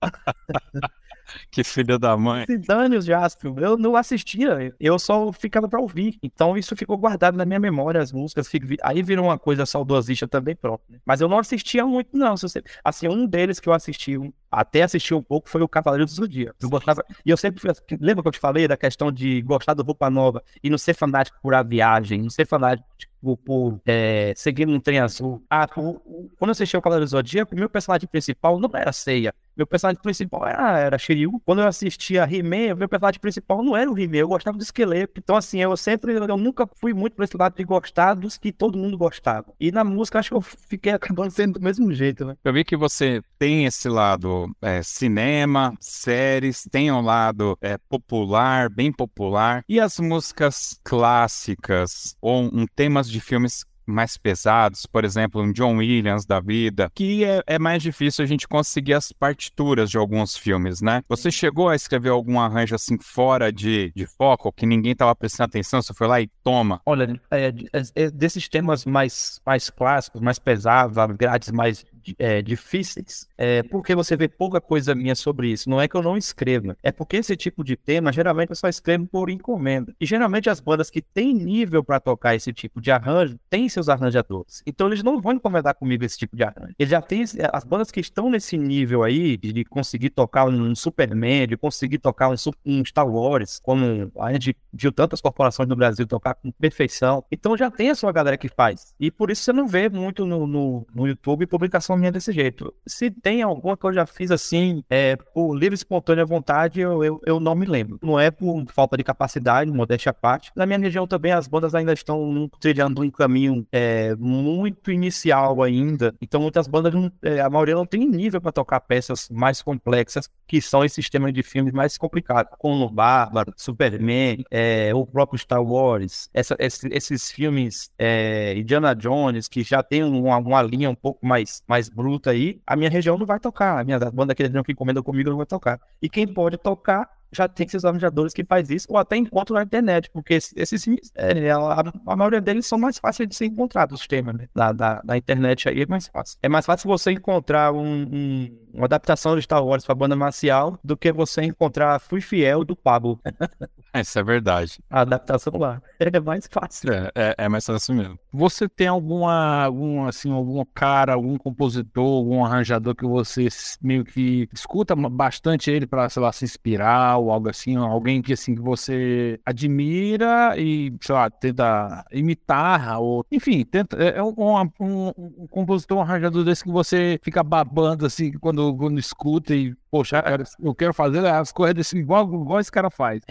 A: que filha da mãe.
B: Se dane os Jaspion. Eu não assistia, eu só ficava pra ouvir. Então isso ficou guardado na minha memória, as músicas. Aí virou uma coisa saudosista também, pronto. Né? Mas eu não assistia muito, não. Assim, um deles que eu assisti, até assisti um pouco, foi o Cavaleiro do Zodíaco. Eu gostava. E eu sempre. Lembra que eu te falei da questão de gostar do Roupa Nova e não ser fanático por a viagem, não ser fanático tipo, por é, seguir um trem azul. Ah, quando eu assisti o Cavaleiro do Zodíaco, o meu personagem principal não era Ceia. Meu personagem principal era, era Shiryu. Quando eu assistia He-Man, meu personagem principal não era o He-Man, eu gostava do esqueleto. Então, assim, eu sempre, eu nunca fui muito pra esse lado de gostar dos que todo mundo gostava. E na música, acho que eu fiquei acabando sendo do mesmo jeito, né?
A: Eu vi que você tem esse lado é, cinema, séries, tem um lado é, popular, bem popular. E as músicas clássicas, ou um temas de filmes mais pesados, por exemplo, um John Williams da vida, que é, é, mais difícil a gente conseguir as partituras de alguns filmes, né? Você chegou a escrever algum arranjo assim fora de, de foco, que ninguém estava prestando atenção, você foi lá e toma?
B: Olha, é, é, é desses temas mais, mais clássicos, mais pesados, grades mais é, difíceis, é, porque você vê pouca coisa minha sobre isso. Não é que eu não escreva, é porque esse tipo de tema geralmente eu só escrevo por encomenda. E geralmente as bandas que têm nível para tocar esse tipo de arranjo têm seus arranjadores. Então eles não vão encomendar comigo esse tipo de arranjo. Eles já têm as bandas que estão nesse nível aí de conseguir tocar um Superman, de conseguir tocar um, um Star Wars, como a gente viu tantas corporações no Brasil tocar com perfeição. Então já tem a sua galera que faz. E por isso você não vê muito no, no, no YouTube publicação minha desse jeito. Se tem alguma que eu já fiz assim, é, por livre espontânea vontade, eu, eu, eu não me lembro. Não é por falta de capacidade, modéstia à parte. Na minha região também as bandas ainda estão trilhando um caminho é, muito inicial ainda. Então muitas bandas, é, a maioria não tem nível para tocar peças mais complexas, que são esses sistemas de filmes mais complicados, como Bárbaro, Superman, é, o próprio Star Wars, essa, esses filmes é, Indiana Jones, que já tem uma, uma linha um pouco mais, mais mais bruta aí, a minha região não vai tocar. A minha banda aqui que encomenda comigo não vai tocar. E quem pode tocar já tem esses arranjadores que faz isso, ou até encontro na internet, porque esses filmes, é, a, a, maioria deles são mais fáceis de ser encontrados, os temas, né? Da, da, da, internet aí é mais fácil. É mais fácil você encontrar um, um, uma adaptação de Star Wars pra banda marcial do que você encontrar Fui Fiel do Pablo.
A: Isso é verdade.
B: A adaptação lá é mais fácil.
A: É, é, é mais fácil mesmo.
C: Você tem alguma, algum, assim, algum cara, algum compositor, algum arranjador que você meio que escuta bastante ele para, sei lá, se inspirar ou algo assim, alguém que assim que você admira e, sei lá, tenta imitar ou, enfim, tenta é, é um, um, um compositor, um arranjador desse que você fica babando assim quando, quando escuta e poxa, eu quero fazer as coisas desse, igual, igual esse cara faz.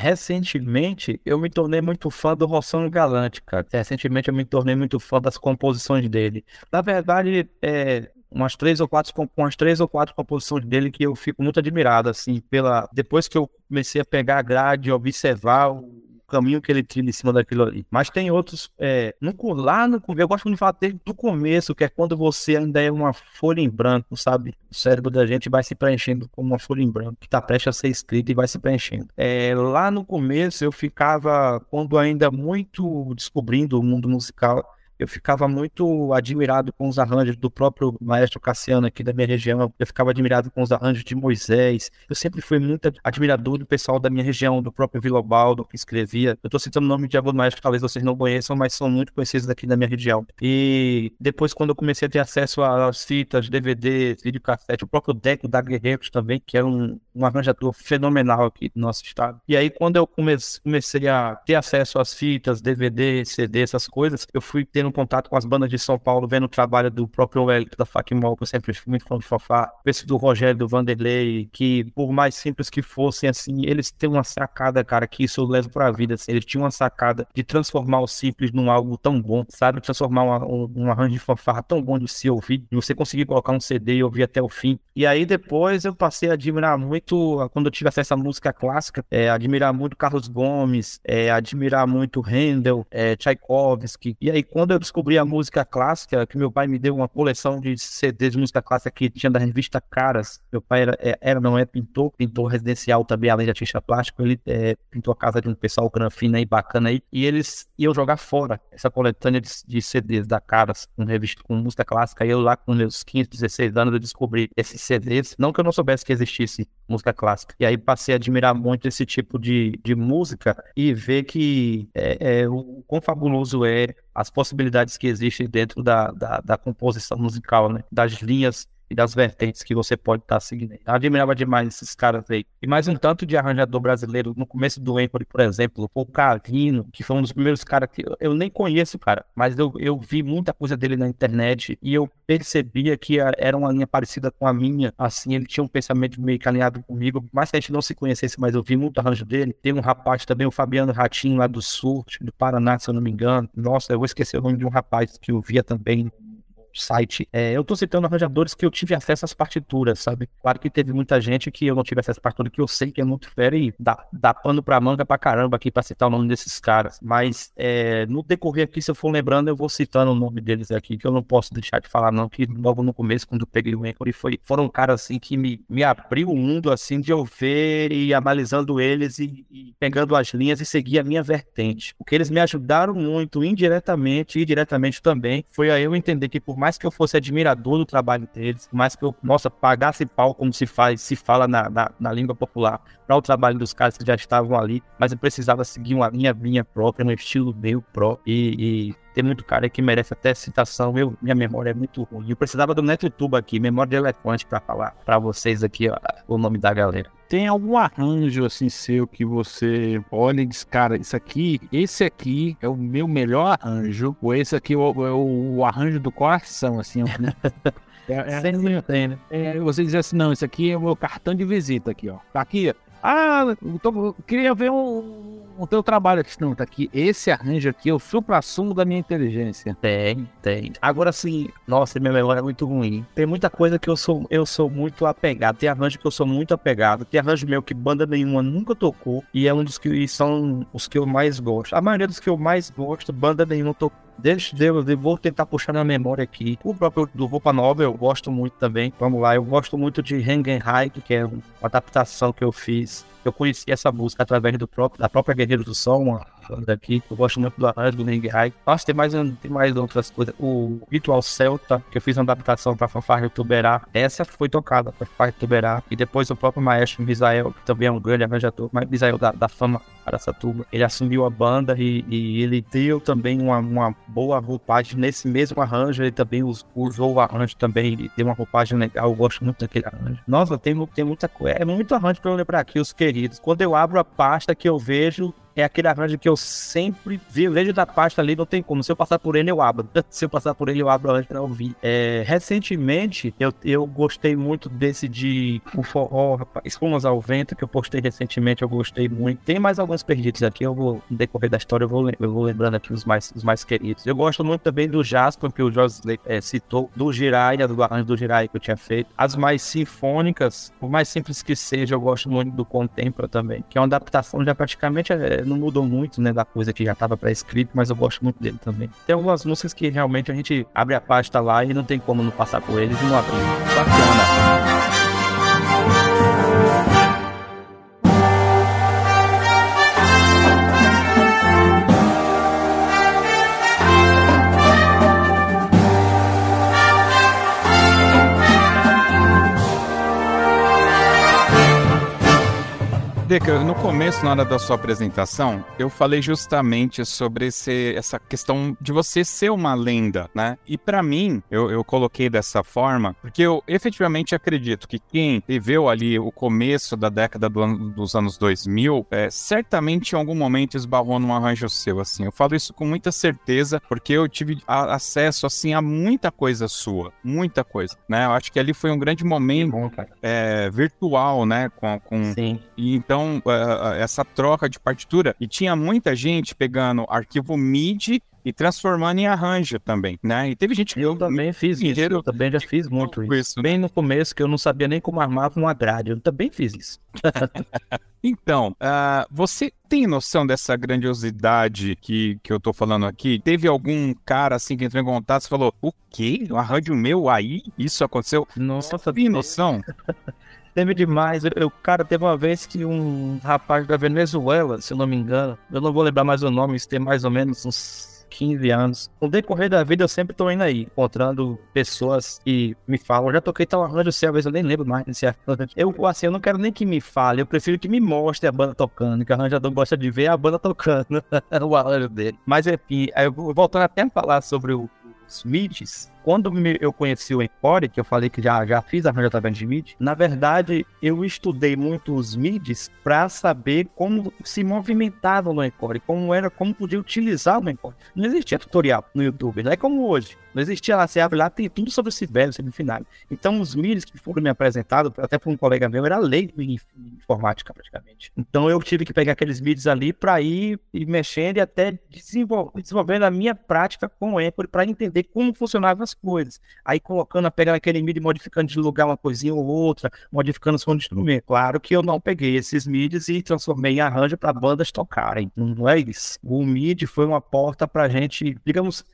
B: Recentemente, eu me tornei muito fã do Rossano Galante, cara. Recentemente, eu me tornei muito fã das composições dele. Na verdade, é, umas três ou quatro umas três ou quatro composições dele que eu fico muito admirado assim pela depois que eu comecei a pegar a grade observar o caminho que ele trilha em cima daquilo ali. Mas tem outros, é, no, lá no eu gosto de falar desde do começo, que é quando você ainda é uma folha em branco, sabe? O cérebro da gente vai se preenchendo como uma folha em branco, que tá prestes a ser escrita e vai se preenchendo. É, lá no começo eu ficava, quando ainda muito descobrindo o mundo musical, eu ficava muito admirado com os arranjos do próprio maestro Cassiano aqui da minha região. Eu ficava admirado com os arranjos de Moisés. Eu sempre fui muito admirador do pessoal da minha região, do próprio Vilobaldo, que escrevia. Eu estou citando o nome de alguns maestros que talvez vocês não conheçam, mas são muito conhecidos daqui da minha região. E depois, quando eu comecei a ter acesso às fitas, DVDs, videocassete, o próprio Deco da Guerreiros também, que é um, um arranjador fenomenal aqui do nosso estado. E aí, quando eu comecei a ter acesso às fitas, DVD, CD, essas coisas, eu fui tendo contato com as bandas de São Paulo, vendo o trabalho do próprio Wellington da Facmol, que eu sempre fui muito fã de Fofá, esse do Rogério, do Vanderlei, que por mais simples que fossem, assim, eles têm uma sacada, cara, que isso eu levo pra vida, assim, eles tinham uma sacada de transformar o simples num algo tão bom, sabe? Transformar uma, um, um arranjo de fanfarra tão bom de se ouvir, de você conseguir colocar um CD e ouvir até o fim. E aí depois eu passei a admirar muito, quando eu tive acesso à música clássica, é, admirar muito Carlos Gomes, é, admirar muito Handel, é, Tchaikovsky. E aí quando eu descobri a música clássica, que meu pai me deu uma coleção de CDs de música clássica que tinha da revista Caras. Meu pai era, é, era não é pintor, pintor residencial também, além de artista plástico. Ele é, pintou a casa de um pessoal granfino aí, bacana aí. E eles iam jogar fora essa coletânea de, de CDs da Caras, com revista com música clássica. E eu lá com meus 15, 16 anos eu descobri esses CDs. Não que eu não soubesse que existisse música clássica. E aí passei a admirar muito esse tipo de, de música e ver que é, é, o quão fabuloso é as possibilidades que existem dentro da, da, da composição musical, né? Das linhas e das vertentes que você pode estar tá seguindo. Eu admirava demais esses caras aí. E mais um tanto de arranjador brasileiro, no começo do Empire, por exemplo, o Carlino, que foi um dos primeiros caras que eu, eu nem conheço, cara, mas eu, eu vi muita coisa dele na internet e eu percebia que era uma linha parecida com a minha, assim, ele tinha um pensamento meio que alinhado comigo, mais que a gente não se conhecesse, mas eu vi muito arranjo dele. Tem um rapaz também, o Fabiano Ratinho, lá do Sul, do Paraná, se eu não me engano. Nossa, eu vou esquecer o nome de um rapaz que eu via também site. É, eu tô citando arranjadores que eu tive acesso às partituras, sabe? Claro que teve muita gente que eu não tive acesso às partituras, que eu sei que é muito fera e dá, dá pano pra manga pra caramba aqui pra citar o nome desses caras. Mas é, no decorrer aqui, se eu for lembrando, eu vou citando o nome deles aqui, que eu não posso deixar de falar, não, que logo no começo, quando eu peguei o Anchor, foi, foram caras assim que me, me abriu o mundo assim de eu ver e analisando eles e, e pegando as linhas e seguir a minha vertente. O que eles me ajudaram muito, indiretamente e diretamente também, foi a eu entender que por mais mais que eu fosse admirador do trabalho deles, por mais que eu, nossa, pagasse pau como se faz, se fala na, na, na língua popular, para o trabalho dos caras que já estavam ali, mas eu precisava seguir uma linha minha própria, um estilo meu próprio, e, e tem muito cara que merece até citação. Eu, minha memória é muito ruim. Eu precisava do Neto YouTube aqui, memória de elefante, para falar para vocês aqui ó, o nome da galera.
C: Tem algum arranjo assim seu que você olha e diz, cara, isso aqui, esse aqui é o meu melhor arranjo, ou esse aqui é o, é o, arranjo do coração, assim.
B: É, é, Sempre tem, né?
C: É, você diz assim, não, esse aqui é o meu cartão de visita aqui, ó. Tá aqui, ah, tô, eu queria ver um, o teu trabalho aqui. Não, tá aqui. Esse arranjo aqui é o supra-sumo da minha inteligência.
B: Tem, tem. Agora sim, nossa, minha memória é muito ruim. Tem muita coisa que eu sou, eu sou muito apegado. Tem arranjo que eu sou muito apegado. Tem arranjo meu que banda nenhuma nunca tocou. E é um dos que são os que eu mais gosto. A maioria dos que eu mais gosto, banda nenhuma tocou Deixa eu, vou tentar puxar na memória aqui. O próprio do Roupa Nova eu gosto muito também. Vamos lá, eu gosto muito de Hengen Hike, que é uma adaptação que eu fiz eu conheci essa música através do próprio, da própria Guerreiro do Sol, uma daqui. Eu gosto muito do arranjo do Ring High. Nossa, tem mais, tem mais outras coisas. O Ritual Celta, que eu fiz uma adaptação para Fanfarra Tuberá. Essa foi tocada para Fanfarra Tuberá. E depois o próprio maestro Misael, que também é um grande arranjador, mas Misael da, da fama Aracatuba. Ele assumiu a banda e, e ele deu também uma, uma, boa roupagem nesse mesmo arranjo. Ele também usou o arranjo também. Deu uma roupagem legal. Eu gosto muito daquele arranjo. Nossa, tem, tem muita coisa. É muito arranjo para eu lembrar aqui, os Quando eu abro a pasta que eu vejo é aquele arranjo que eu sempre vi, vejo da pasta ali, não tem como. Se eu passar por ele, eu abro. Se eu passar por ele, eu abro antes pra ouvir. É, recentemente, eu, eu gostei muito desse de o forró, Espumas ao Vento, que eu postei recentemente, eu gostei muito. Tem mais alguns perdidos aqui, eu vou, no decorrer da história, eu vou, eu vou lembrando aqui os mais, os mais queridos. Eu gosto muito também do Jasper, que o Jorge é, citou, do Jiraiya, do arranjo do Jiraiya que eu tinha feito. As mais sinfônicas, por mais simples que seja, eu gosto muito do Contempla também, que é uma adaptação já praticamente é, não mudou muito, né, da coisa que já estava pré-escrito, mas eu gosto muito dele também. Tem algumas músicas que realmente a gente abre a pasta lá e não tem como não passar por eles e não abrir. Bacana.
A: Deca, no começo, na hora da sua apresentação, eu falei justamente sobre esse, essa questão de você ser uma lenda, né? E para mim, eu, eu coloquei dessa forma, porque eu efetivamente acredito que quem viveu ali o começo da década do dos anos 2000, é, certamente em algum momento esbarrou num arranjo seu, assim. Eu falo isso com muita certeza, porque eu tive a, acesso, assim, a muita coisa sua, muita coisa, né? Eu acho que ali foi um grande momento bom, é, virtual, né? Com, com...
B: Sim.
A: E então então, uh, essa troca de partitura. E tinha muita gente pegando arquivo MIDI e transformando em arranjo também, né? E teve gente
B: que... Eu também fiz isso, eu também já fiz muito isso. isso. Bem no começo, que eu não sabia nem como armava uma grade, eu também fiz isso.
A: então, uh, você tem noção dessa grandiosidade que, que eu tô falando aqui? Teve algum cara assim que entrou em contato e falou: O quê? Um arranjo meu aí? Isso aconteceu?
B: Nossa,
A: você tem noção?
B: Teve demais. Eu, cara, teve uma vez que um rapaz da Venezuela, se eu não me engano, eu não vou lembrar mais o nome, isso tem mais ou menos uns 15 anos. No decorrer da vida, eu sempre tô indo aí, encontrando pessoas que me falam. Eu já toquei tal arranjo às vezes eu nem lembro mais desse arranjo. Eu, assim, eu não quero nem que me fale, eu prefiro que me mostre a banda tocando, que o arranjador gosta de ver a banda tocando, o arranjo dele. Mas, enfim, voltando até a falar sobre os MIDs, quando eu conheci o Encore, que eu falei que já, já fiz arranjo através de MIDI, na verdade eu estudei muito os MIDIs para saber como se movimentava no Encore, como era, como podia utilizar o Encore. Não existia tutorial no YouTube, não é como hoje. Não existia lá, você abre lá, tem tudo sobre o Sibélio, semifinal. Então os MIDIs que foram me apresentados, até por um colega meu, era lei em informática praticamente. Então eu tive que pegar aqueles MIDIs ali para ir, ir mexendo e até desenvolvendo a minha prática com o Encore para entender como funcionavam as coisas. Aí colocando, pegando aquele MIDI, modificando de lugar uma coisinha ou outra, modificando o som de instrumento. Claro que eu não peguei esses MIDIs e transformei em arranjo para bandas tocarem. Não é isso. O MIDI foi uma porta para gente, digamos,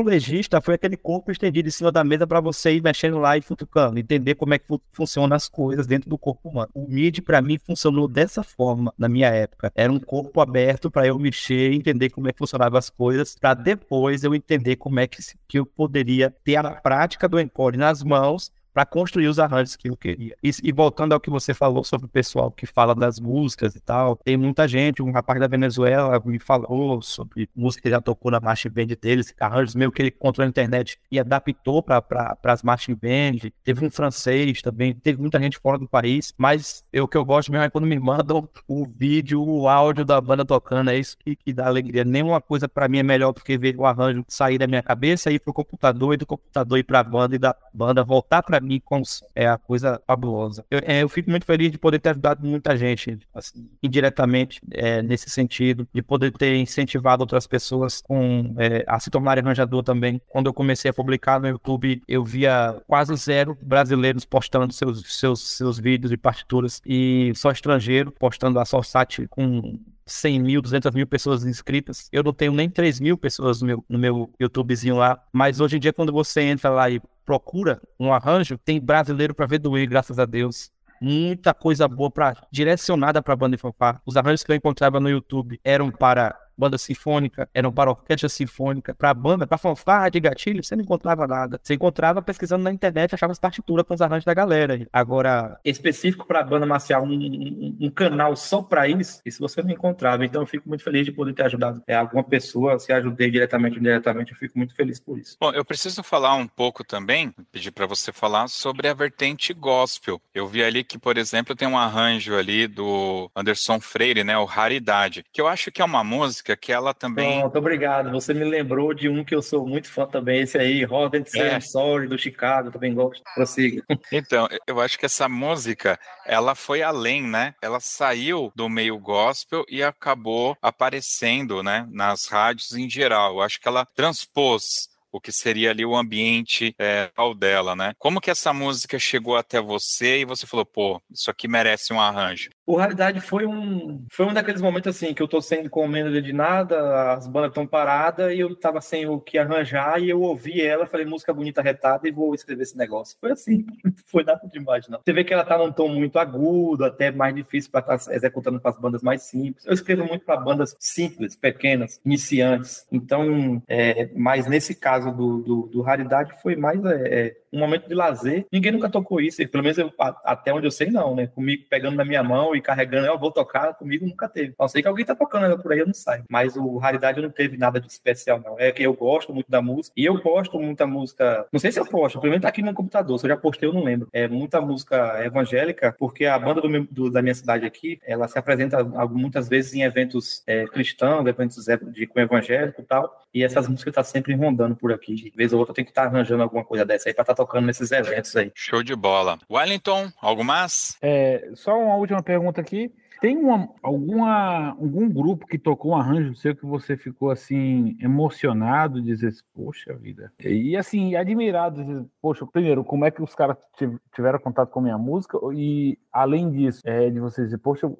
B: o legista foi aquele corpo estendido em cima da mesa para você ir mexendo lá e futucando, entender como é que funcionam as coisas dentro do corpo humano. O MIDI para mim funcionou dessa forma na minha época. Era um corpo aberto para eu mexer, entender como é que funcionavam as coisas, para depois eu entender como é que, que eu poderia ter a prática do encore nas mãos para construir os arranjos que eu queria. E, e, voltando ao que você falou sobre o pessoal que fala das músicas e tal, tem muita gente, um rapaz da Venezuela me falou sobre música que já tocou na marching band deles, arranjos meio que ele encontrou na internet e adaptou para pra, as marching band. Teve um francês também, teve muita gente fora do país, mas eu, o que eu gosto mesmo é quando me mandam o vídeo, o áudio da banda tocando, é isso que, que dá alegria. Nenhuma coisa para mim é melhor do que ver o arranjo sair da minha cabeça, ir pro computador e do computador ir para a banda e da banda voltar para mim com é a coisa fabulosa. Eu, é, eu, fico muito feliz de poder ter ajudado muita gente, assim, indiretamente, é, nesse sentido, de poder ter incentivado outras pessoas com, é, a se tornarem arranjador também. Quando eu comecei a publicar no YouTube, eu via quase zero brasileiros postando seus, seus, seus vídeos e partituras, e só estrangeiro postando a Sorsat com 100 mil, 200 mil pessoas inscritas. Eu não tenho nem 3 mil pessoas no meu, no meu YouTubezinho lá. Mas hoje em dia, quando você entra lá e procura um arranjo, tem brasileiro para ver doer, graças a Deus muita coisa boa para direcionada para banda de fanfare. Os arranjos que eu encontrava no YouTube eram para banda sinfônica, eram para orquestra sinfônica, para banda, para fanfarra de gatilho, você não encontrava nada. Você encontrava pesquisando na internet, achava as partituras com os arranjos da galera. Agora, específico para banda marcial, um, um, um, canal só para isso, isso você não encontrava. Então eu fico muito feliz de poder ter ajudado é, alguma pessoa, se ajudei diretamente ou indiretamente, eu fico muito feliz por isso.
A: Bom, eu preciso falar um pouco também, pedir para você falar sobre a vertente gospel. Eu vi ali que, por exemplo, tem um arranjo ali do Anderson Freire, né, o Raridade, que eu acho que é uma música música que ela também.
B: Pronto, obrigado. Você me lembrou de um que eu sou muito fã também, esse aí, Rodent é. Sorry, do Chicago, também gosto. Prossiga.
A: Então, eu acho que essa música, ela foi além, né? Ela saiu do meio gospel e acabou aparecendo, né, nas rádios em geral. Eu acho que ela transpôs o que seria ali o ambiente é, dela, né? Como que essa música chegou até você e você falou, pô, isso aqui merece um arranjo?
B: O Realidade foi um, foi um daqueles momentos assim que eu tô sem encomenda de nada, as bandas estão paradas e eu tava sem o que arranjar e eu ouvi ela, falei música bonita retada e vou escrever esse negócio. Foi assim, foi nada demais não. Você vê que ela tá num tom muito agudo, até mais difícil para estar tá executando para as bandas mais simples. Eu escrevo muito para bandas simples, pequenas, iniciantes. Então, é, mas nesse caso do, do, do Raridade foi mais é, é um momento de lazer. Ninguém nunca tocou isso, pelo menos eu, até onde eu sei, não, né? Comigo pegando na minha mão e carregando, eu vou tocar, comigo nunca teve. Eu sei que alguém tá tocando por aí, eu não sei. Mas o Raridade não teve nada de especial, não. É que eu gosto muito da música, e eu gosto muito da música, não sei se eu posto, pelo menos tá aqui no computador, se eu já postei, eu não lembro. É muita música evangélica, porque a banda do, do, da minha cidade aqui, ela se apresenta muitas vezes em eventos é, cristãos, eventos de, com evangélico e tal, e essas músicas tá sempre rondando por aqui. De vez ou outra tem que estar tá arranjando alguma coisa dessa aí pra estar tá tocando nesses eventos aí.
A: Show de bola. Wellington, algo mais?
C: É, só uma última pergunta aqui. Tem uma, alguma, algum grupo que tocou um arranjo seu que você ficou assim emocionado, dizer, poxa vida. E assim, admirado, dizer, poxa, primeiro, como é que os caras tiveram contato com a minha música? E além disso, é, de você dizer, poxa,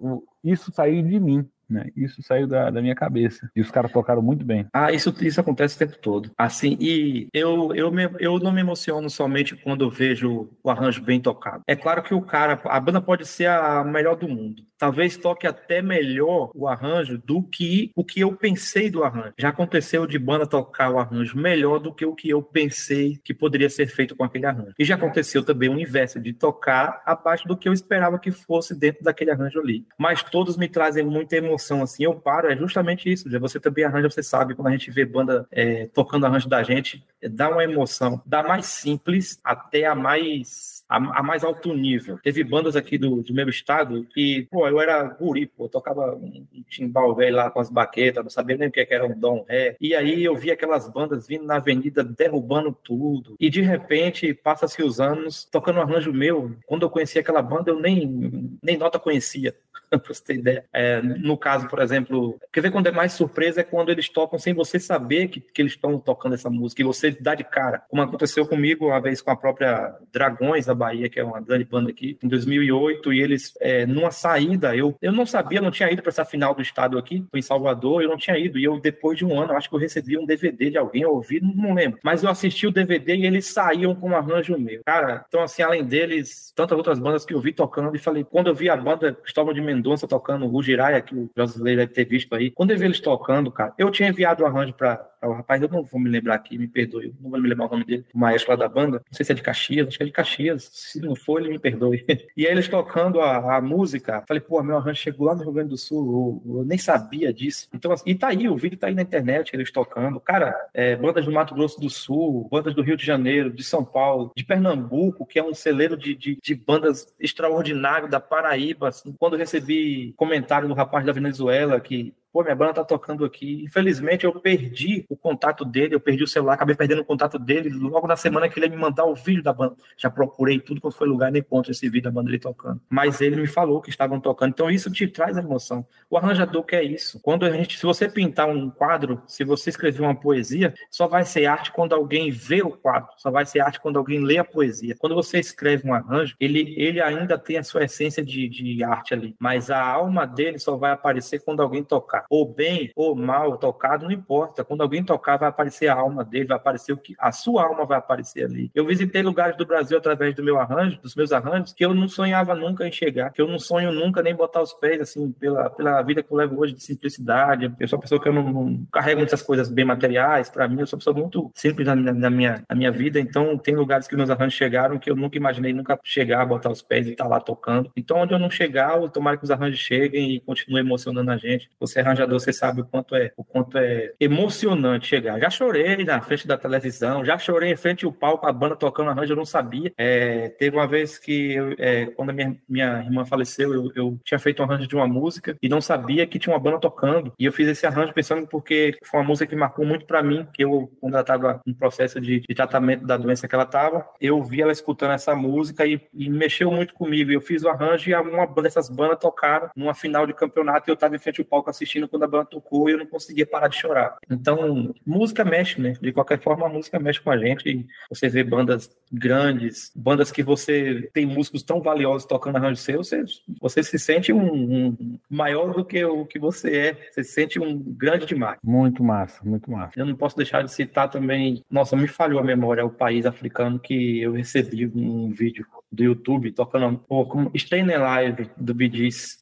C: isso saiu de mim. Né? Isso saiu da, da minha cabeça. E os caras tocaram muito bem.
B: Ah, isso, isso acontece o tempo todo. Assim, e eu, eu, me, eu não me emociono somente quando vejo o arranjo bem tocado. É claro que o cara, a banda pode ser a melhor do mundo. Talvez toque até melhor o arranjo do que o que eu pensei do arranjo. Já aconteceu de banda tocar o arranjo melhor do que o que eu pensei que poderia ser feito com aquele arranjo. E já aconteceu também o inverso, de tocar abaixo do que eu esperava que fosse dentro daquele arranjo ali. Mas todos me trazem muita emoção emoção, assim, eu paro, é justamente isso. Você também arranja, você sabe, quando a gente vê banda é, tocando arranjo da gente, dá uma emoção, da mais simples até a mais a, a, mais alto nível. Teve bandas aqui do, do meu estado que, pô, eu era guri, pô, tocava um, um timbal velho lá com as baquetas, não sabia nem o que era um dom ré. E aí eu vi aquelas bandas vindo na avenida derrubando tudo. E de repente, passa-se os anos, tocando um arranjo meu. Quando eu conheci aquela banda, eu nem, nem nota conhecia. pra você ter ideia. É, no caso, por exemplo, quer ver quando é mais surpresa é quando eles tocam sem você saber que, que eles estão tocando essa música e você dá de cara. Como aconteceu comigo uma vez com a própria Dragões da Bahia, que é uma grande banda aqui, em 2008, e eles, é, numa saída, eu, eu não sabia, não tinha ido para essa final do estado aqui, em Salvador, eu não tinha ido. E eu, depois de um ano, acho que eu recebi um DVD de alguém, eu ouvi, não, lembro. Mas eu assisti o DVD e eles saíam com um arranjo meu. Cara, então assim, além deles, tantas outras bandas que eu vi tocando, e falei, quando eu vi a banda Cristóvão de Mendoza, Mendonça tocando o Giraia, que o brasileiro deve ter visto aí. Quando eu vi eles tocando, cara, eu tinha enviado o arranjo para o rapaz, eu não vou me lembrar aqui, me perdoe, não vou me lembrar o nome dele, o maestro lá da banda, não sei se é de Caxias, acho que é de Caxias, se não for, ele me perdoe. E aí eles tocando a, a música, falei, pô, meu arranjo chegou lá no Rio Grande do Sul, eu, eu nem sabia disso. Então, assim, e tá aí, o vídeo tá aí na internet, eles tocando. Cara, é, bandas do Mato Grosso do Sul, bandas do Rio de Janeiro, de São Paulo, de Pernambuco, que é um celeiro de, de, de bandas extraordinário da Paraíba, assim, quando eu recebi comentário do rapaz da Venezuela que pô, minha banda tá tocando aqui. Infelizmente, eu perdi o contato dele, eu perdi o celular, acabei perdendo o contato dele logo na semana que ele ia me mandar o vídeo da banda. Já procurei tudo quanto foi lugar, nem encontro esse vídeo da banda dele tocando. Mas ele me falou que estavam tocando. Então, isso te traz a emoção. O arranjador quer isso. Quando a gente, se você pintar um quadro, se você escrever uma poesia, só vai ser arte quando alguém vê o quadro, só vai ser arte quando alguém lê a poesia. Quando você escreve um arranjo, ele, ele ainda tem a sua essência de, de arte ali, mas a alma dele só vai aparecer quando alguém tocar. Ou bem ou mal tocado, não importa. Quando alguém tocar, vai aparecer a alma dele, vai aparecer o que a sua alma vai aparecer ali. Eu visitei lugares do Brasil através do meu arranjo, dos meus arranjos, que eu não sonhava nunca em chegar, que eu não sonho nunca nem botar os pés assim pela, pela vida que eu levo hoje de simplicidade. Eu sou uma pessoa que eu não, não carrego muitas coisas bem materiais. Para mim, eu sou uma pessoa muito simples na, na, minha, na minha vida. Então, tem lugares que meus arranjos chegaram que eu nunca imaginei nunca chegar, botar os pés e estar tá lá tocando. Então, onde eu não chegar, eu tomara que os arranjos cheguem e continuem emocionando a gente. Você é arranjador, você sabe o quanto é, o quanto é emocionante chegar. Já chorei na frente da televisão, já chorei em frente ao palco, a banda tocando arranjo, eu não sabia. É, teve uma vez que, eu, é, quando a minha, minha irmã faleceu, eu, eu tinha feito um arranjo de uma música e não sabia que tinha uma banda tocando. E eu fiz esse arranjo pensando porque foi uma música que marcou muito para mim, que eu, quando ela estava no processo de, de, tratamento da doença que ela estava, eu vi ela escutando essa música e, e mexeu muito comigo. Eu fiz o arranjo e uma dessas bandas tocaram numa final de campeonato e eu estava em frente ao palco assistindo quando a banda tocou e eu não conseguia parar de chorar. Então, música mexe, né? De qualquer forma, a música mexe com a gente. Você vê bandas grandes, bandas que você tem músicos tão valiosos tocando arranjo seu, você, você se sente um, um maior do que o que você é. Você se sente um grande demais.
C: Muito massa, muito massa.
B: Eu não posso deixar de citar também, nossa, me falhou a memória, o país africano que eu recebi um vídeo do YouTube tocando pô, como Staying Alive do Gees.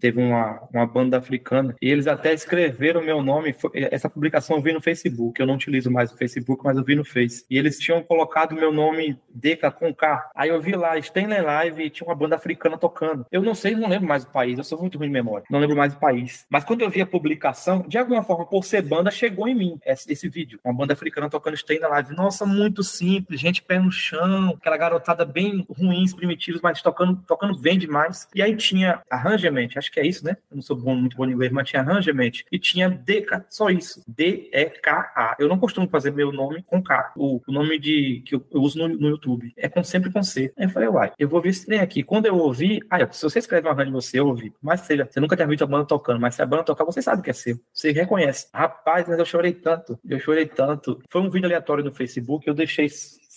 B: Teve uma, uma banda africana e eles até escreveram meu nome. Essa publicação eu vi no Facebook. Eu não utilizo mais o Facebook, mas eu vi no Face. E eles tinham colocado meu nome Deca com K. Aí eu vi lá Staying Alive e tinha uma banda africana tocando. Eu não sei, não lembro mais o país. Eu sou muito ruim de memória. Não lembro mais o país. Mas quando eu vi a publicação, de alguma forma, por ser banda, chegou em mim esse, esse vídeo. Uma banda africana tocando Staying Alive. Nossa, muito simples, gente pé no chão, aquela garotada bem ruim ruins, primitivos, mas tocando, tocando bem demais. E aí tinha arrangement, acho que é isso, né? Eu não sou bom, muito bom em inglês, mas tinha arrangement. E tinha DK, só isso. D-E-K-A. Eu não costumo fazer meu nome com K. O, o nome de que eu, eu uso no, no, YouTube é com, sempre com C. Aí eu falei, uai, eu vou ver esse trem aqui. Quando eu ouvi, ah, se você escreve um arranjo você, eu ouvi. Mas seja, você nunca tinha visto a banda tocando, mas se a banda tocar, você sabe que é seu. Você reconhece. Rapaz, mas eu chorei tanto. Eu chorei tanto. Foi um vídeo aleatório no Facebook, eu deixei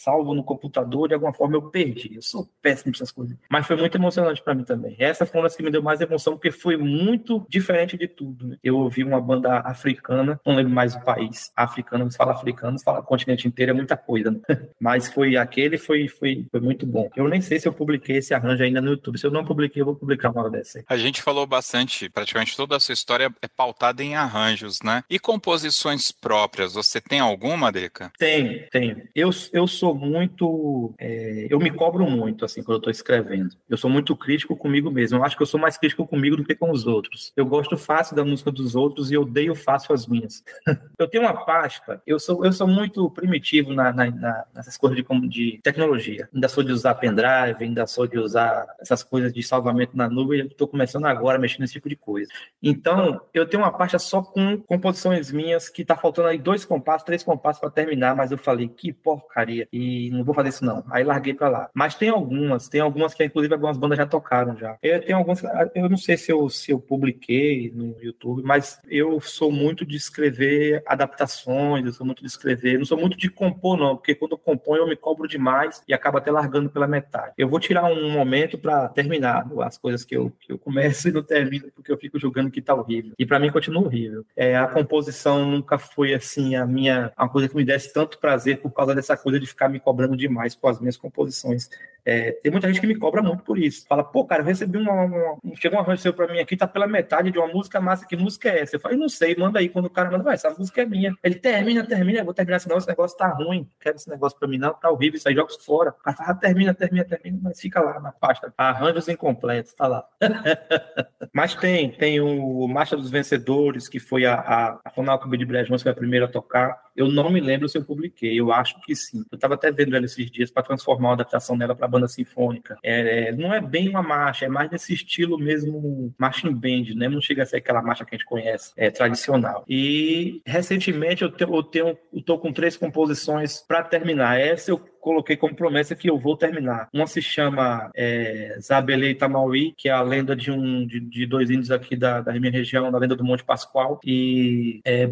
B: salvo no computador, de alguma forma eu perdi. Eu sou péssimo nessas coisas. Mas foi muito emocionante para mim também. Essa foi uma das que me deu mais emoção, porque foi muito diferente de tudo. Né? Eu ouvi uma banda africana, não lembro mais o país. Africano, se fala africano, fala continente inteiro, é muita coisa. Né? Mas foi aquele, foi, foi, foi muito bom. Eu nem sei se eu publiquei esse arranjo ainda no YouTube. Se eu não publiquei, eu vou publicar uma hora dessa.
A: A gente falou bastante, praticamente toda a sua história é pautada em arranjos, né? E composições próprias, você tem alguma, Deca?
B: Tenho, tenho. Eu, eu sou muito. É, eu me cobro muito, assim, quando eu estou escrevendo. Eu sou muito crítico comigo mesmo. Eu acho que eu sou mais crítico comigo do que com os outros. Eu gosto fácil da música dos outros e odeio fácil as minhas. eu tenho uma pasta, eu sou, eu sou muito primitivo na, na, na, nessas coisas de, de tecnologia. Ainda sou de usar pendrive, ainda sou de usar essas coisas de salvamento na nuvem. Estou começando agora mexer nesse tipo de coisa. Então, eu tenho uma pasta só com composições minhas que tá faltando aí dois compassos, três compassos para terminar, mas eu falei, que porcaria. E e não vou fazer isso não. Aí larguei para lá. Mas tem algumas, tem algumas que inclusive algumas bandas já tocaram já. Eu tenho algumas, eu não sei se eu, se eu publiquei no YouTube, mas eu sou muito de escrever adaptações, eu sou muito de escrever, não sou muito de compor não, porque quando eu componho eu me cobro demais e acabo até largando pela metade. Eu vou tirar um momento para terminar as coisas que eu, que eu começo e não termino porque eu fico julgando que tá horrível. E para mim continua horrível. É, a composição nunca foi assim a minha, uma coisa que me desse tanto prazer por causa dessa coisa de ficar me cobrando demais com as minhas composições. É, tem muita gente que me cobra muito por isso. Fala, pô, cara, eu recebi uma. uma chegou um arranjo seu pra mim aqui, tá pela metade de uma música massa. Que música é essa? Eu falo, não sei, manda aí. Quando o cara manda, vai, essa música é minha. Ele termina, termina, eu vou terminar, senão esse negócio tá ruim. Quero esse negócio pra mim, não, tá horrível, isso aí jogos fora. O cara fala, ah, termina, termina, termina, mas fica lá na pasta. Arranjos incompletos, tá lá. mas tem, tem o Marcha dos Vencedores, que foi a, a, a Fonal Clube de que foi a primeira a tocar. Eu não me lembro se eu publiquei, eu acho que sim. Eu tava até vendo ela esses dias para transformar uma adaptação dela pra banda banda sinfônica. É, é, não é bem uma marcha, é mais nesse estilo mesmo marching band, né? Não chega a ser aquela marcha que a gente conhece, é tradicional. E recentemente eu tenho, eu tenho, eu tô com três composições para terminar. Essa eu coloquei como promessa que eu vou terminar. Uma se chama é, Zabelê Itamauí, que é a lenda de um de, de dois índios aqui da, da, minha região, da lenda do Monte Pascoal, e é,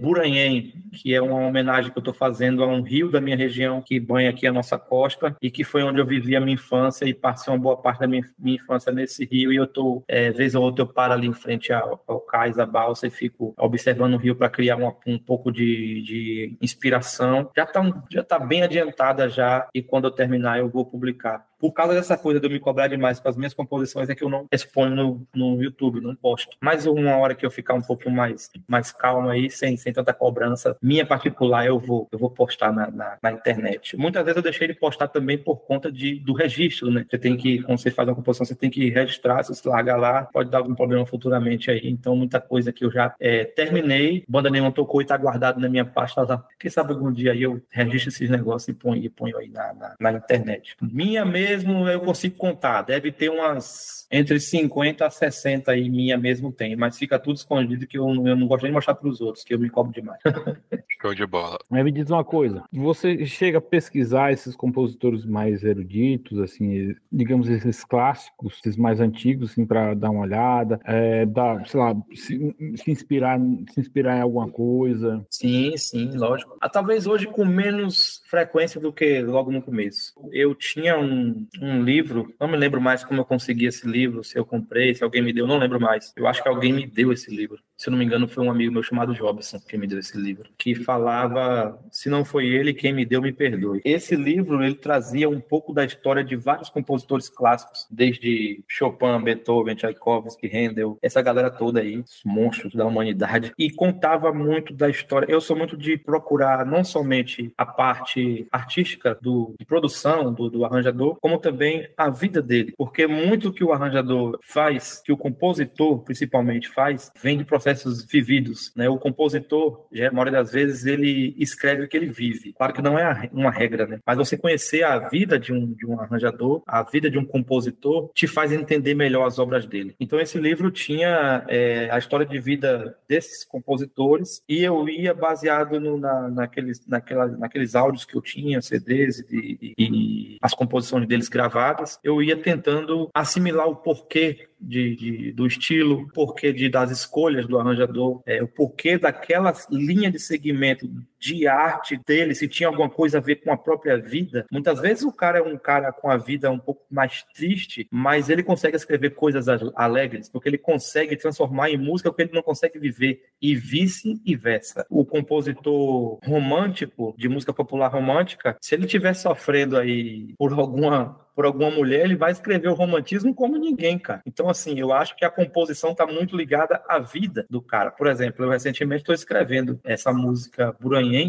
B: que é uma homenagem que eu estou fazendo a um rio da minha região que banha aqui a nossa costa e que foi onde eu vivi a minha infância e passei uma boa parte da minha, minha infância nesse rio e eu estou, é, vez ou outra eu paro ali em frente ao, ao cais, a balsa e fico observando o rio para criar uma, um pouco de, de inspiração. Já está já tá bem adiantada já e quando eu terminar eu vou publicar por causa dessa coisa de eu me cobrar demais com as minhas composições, é que eu não exponho no, no YouTube, não posto. Mas uma hora que eu ficar um pouco mais, mais calmo aí, sem, sem tanta cobrança, minha particular, eu vou, eu vou postar na, na, na internet. Muitas vezes eu deixei de postar também por conta de, do registro, né? Você tem que, quando você faz uma composição, você tem que registrar, se você larga lá, pode dar algum problema futuramente aí. Então, muita coisa que eu já é, terminei, banda nenhuma tocou e tá guardado na minha pasta lá. Quem sabe algum dia aí eu registro esses negócios e ponho, e ponho aí na, na, na internet. Minha mesmo mesmo eu consigo contar. Deve ter umas entre 50 a 60 aí, minha mesmo tem, mas fica tudo escondido que eu, eu não gosto de mostrar para os outros, que eu me cobro demais.
A: Show de bola.
C: Mas me diz uma coisa: você chega a pesquisar esses compositores mais eruditos, assim, digamos, esses clássicos, esses mais antigos, assim, para dar uma olhada, é, dar, sei lá, se, se, inspirar, se inspirar em alguma coisa?
B: Sim, sim, lógico. Ah, talvez hoje com menos frequência do que logo no começo. Eu tinha um, um livro, não me lembro mais como eu consegui esse livro, se eu comprei, se alguém me deu, não lembro mais. Eu acho que alguém me deu esse livro. Se eu não me engano, foi um amigo meu chamado Jobson que me deu esse livro, que falava: se não foi ele, quem me deu, me perdoe. Esse livro ele trazia um pouco da história de vários compositores clássicos, desde Chopin, Beethoven, Tchaikovsky, Handel, essa galera toda aí, os monstros da humanidade, e contava muito da história. Eu sou muito de procurar não somente a parte artística do, de produção do, do arranjador, como também a vida dele, porque muito que o arranjador faz, que o compositor principalmente faz, vem de processos vividos. Né? O compositor, já, a maioria das vezes, ele escreve o que ele vive. Claro que não é uma regra, né? mas você conhecer a vida de um, de um arranjador, a vida de um compositor, te faz entender melhor as obras dele. Então, esse livro tinha é, a história de vida desses compositores e eu ia baseado no, na, naqueles, naquela, naqueles áudios que eu tinha, CDs e, e, e as composições deles gravadas, eu ia tentando assimilar o porquê de, de, do estilo, o porquê de, das escolhas do arranjador, é, o porquê daquela linha de segmento de arte dele, se tinha alguma coisa a ver com a própria vida. Muitas vezes o cara é um cara com a vida um pouco mais triste, mas ele consegue escrever coisas alegres, porque ele consegue transformar em música o que ele não consegue viver, e vice-versa. O compositor romântico, de música popular romântica, se ele estiver sofrendo aí por alguma por alguma mulher, ele vai escrever o romantismo como ninguém, cara. Então, assim, eu acho que a composição está muito ligada à vida do cara. Por exemplo, eu recentemente estou escrevendo essa música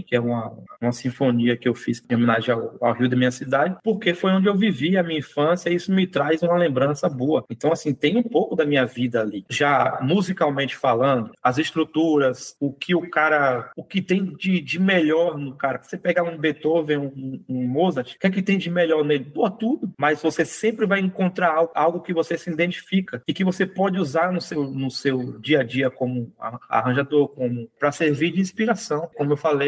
B: Que é uma, uma sinfonia que eu fiz em homenagem ao, ao, Rio da minha cidade, porque foi onde eu vivi a minha infância e isso me traz uma lembrança boa. Então, assim, tem um pouco da minha vida ali. Já musicalmente falando, as estruturas, o que o cara, o que tem de, de melhor no cara. Você pegar um Beethoven, um, um Mozart, o que é que tem de melhor nele? Pô, tudo mas você sempre vai encontrar algo que você se identifica e que você pode usar no seu, no seu dia a dia como arranjador, como para servir de inspiração. Como eu falei,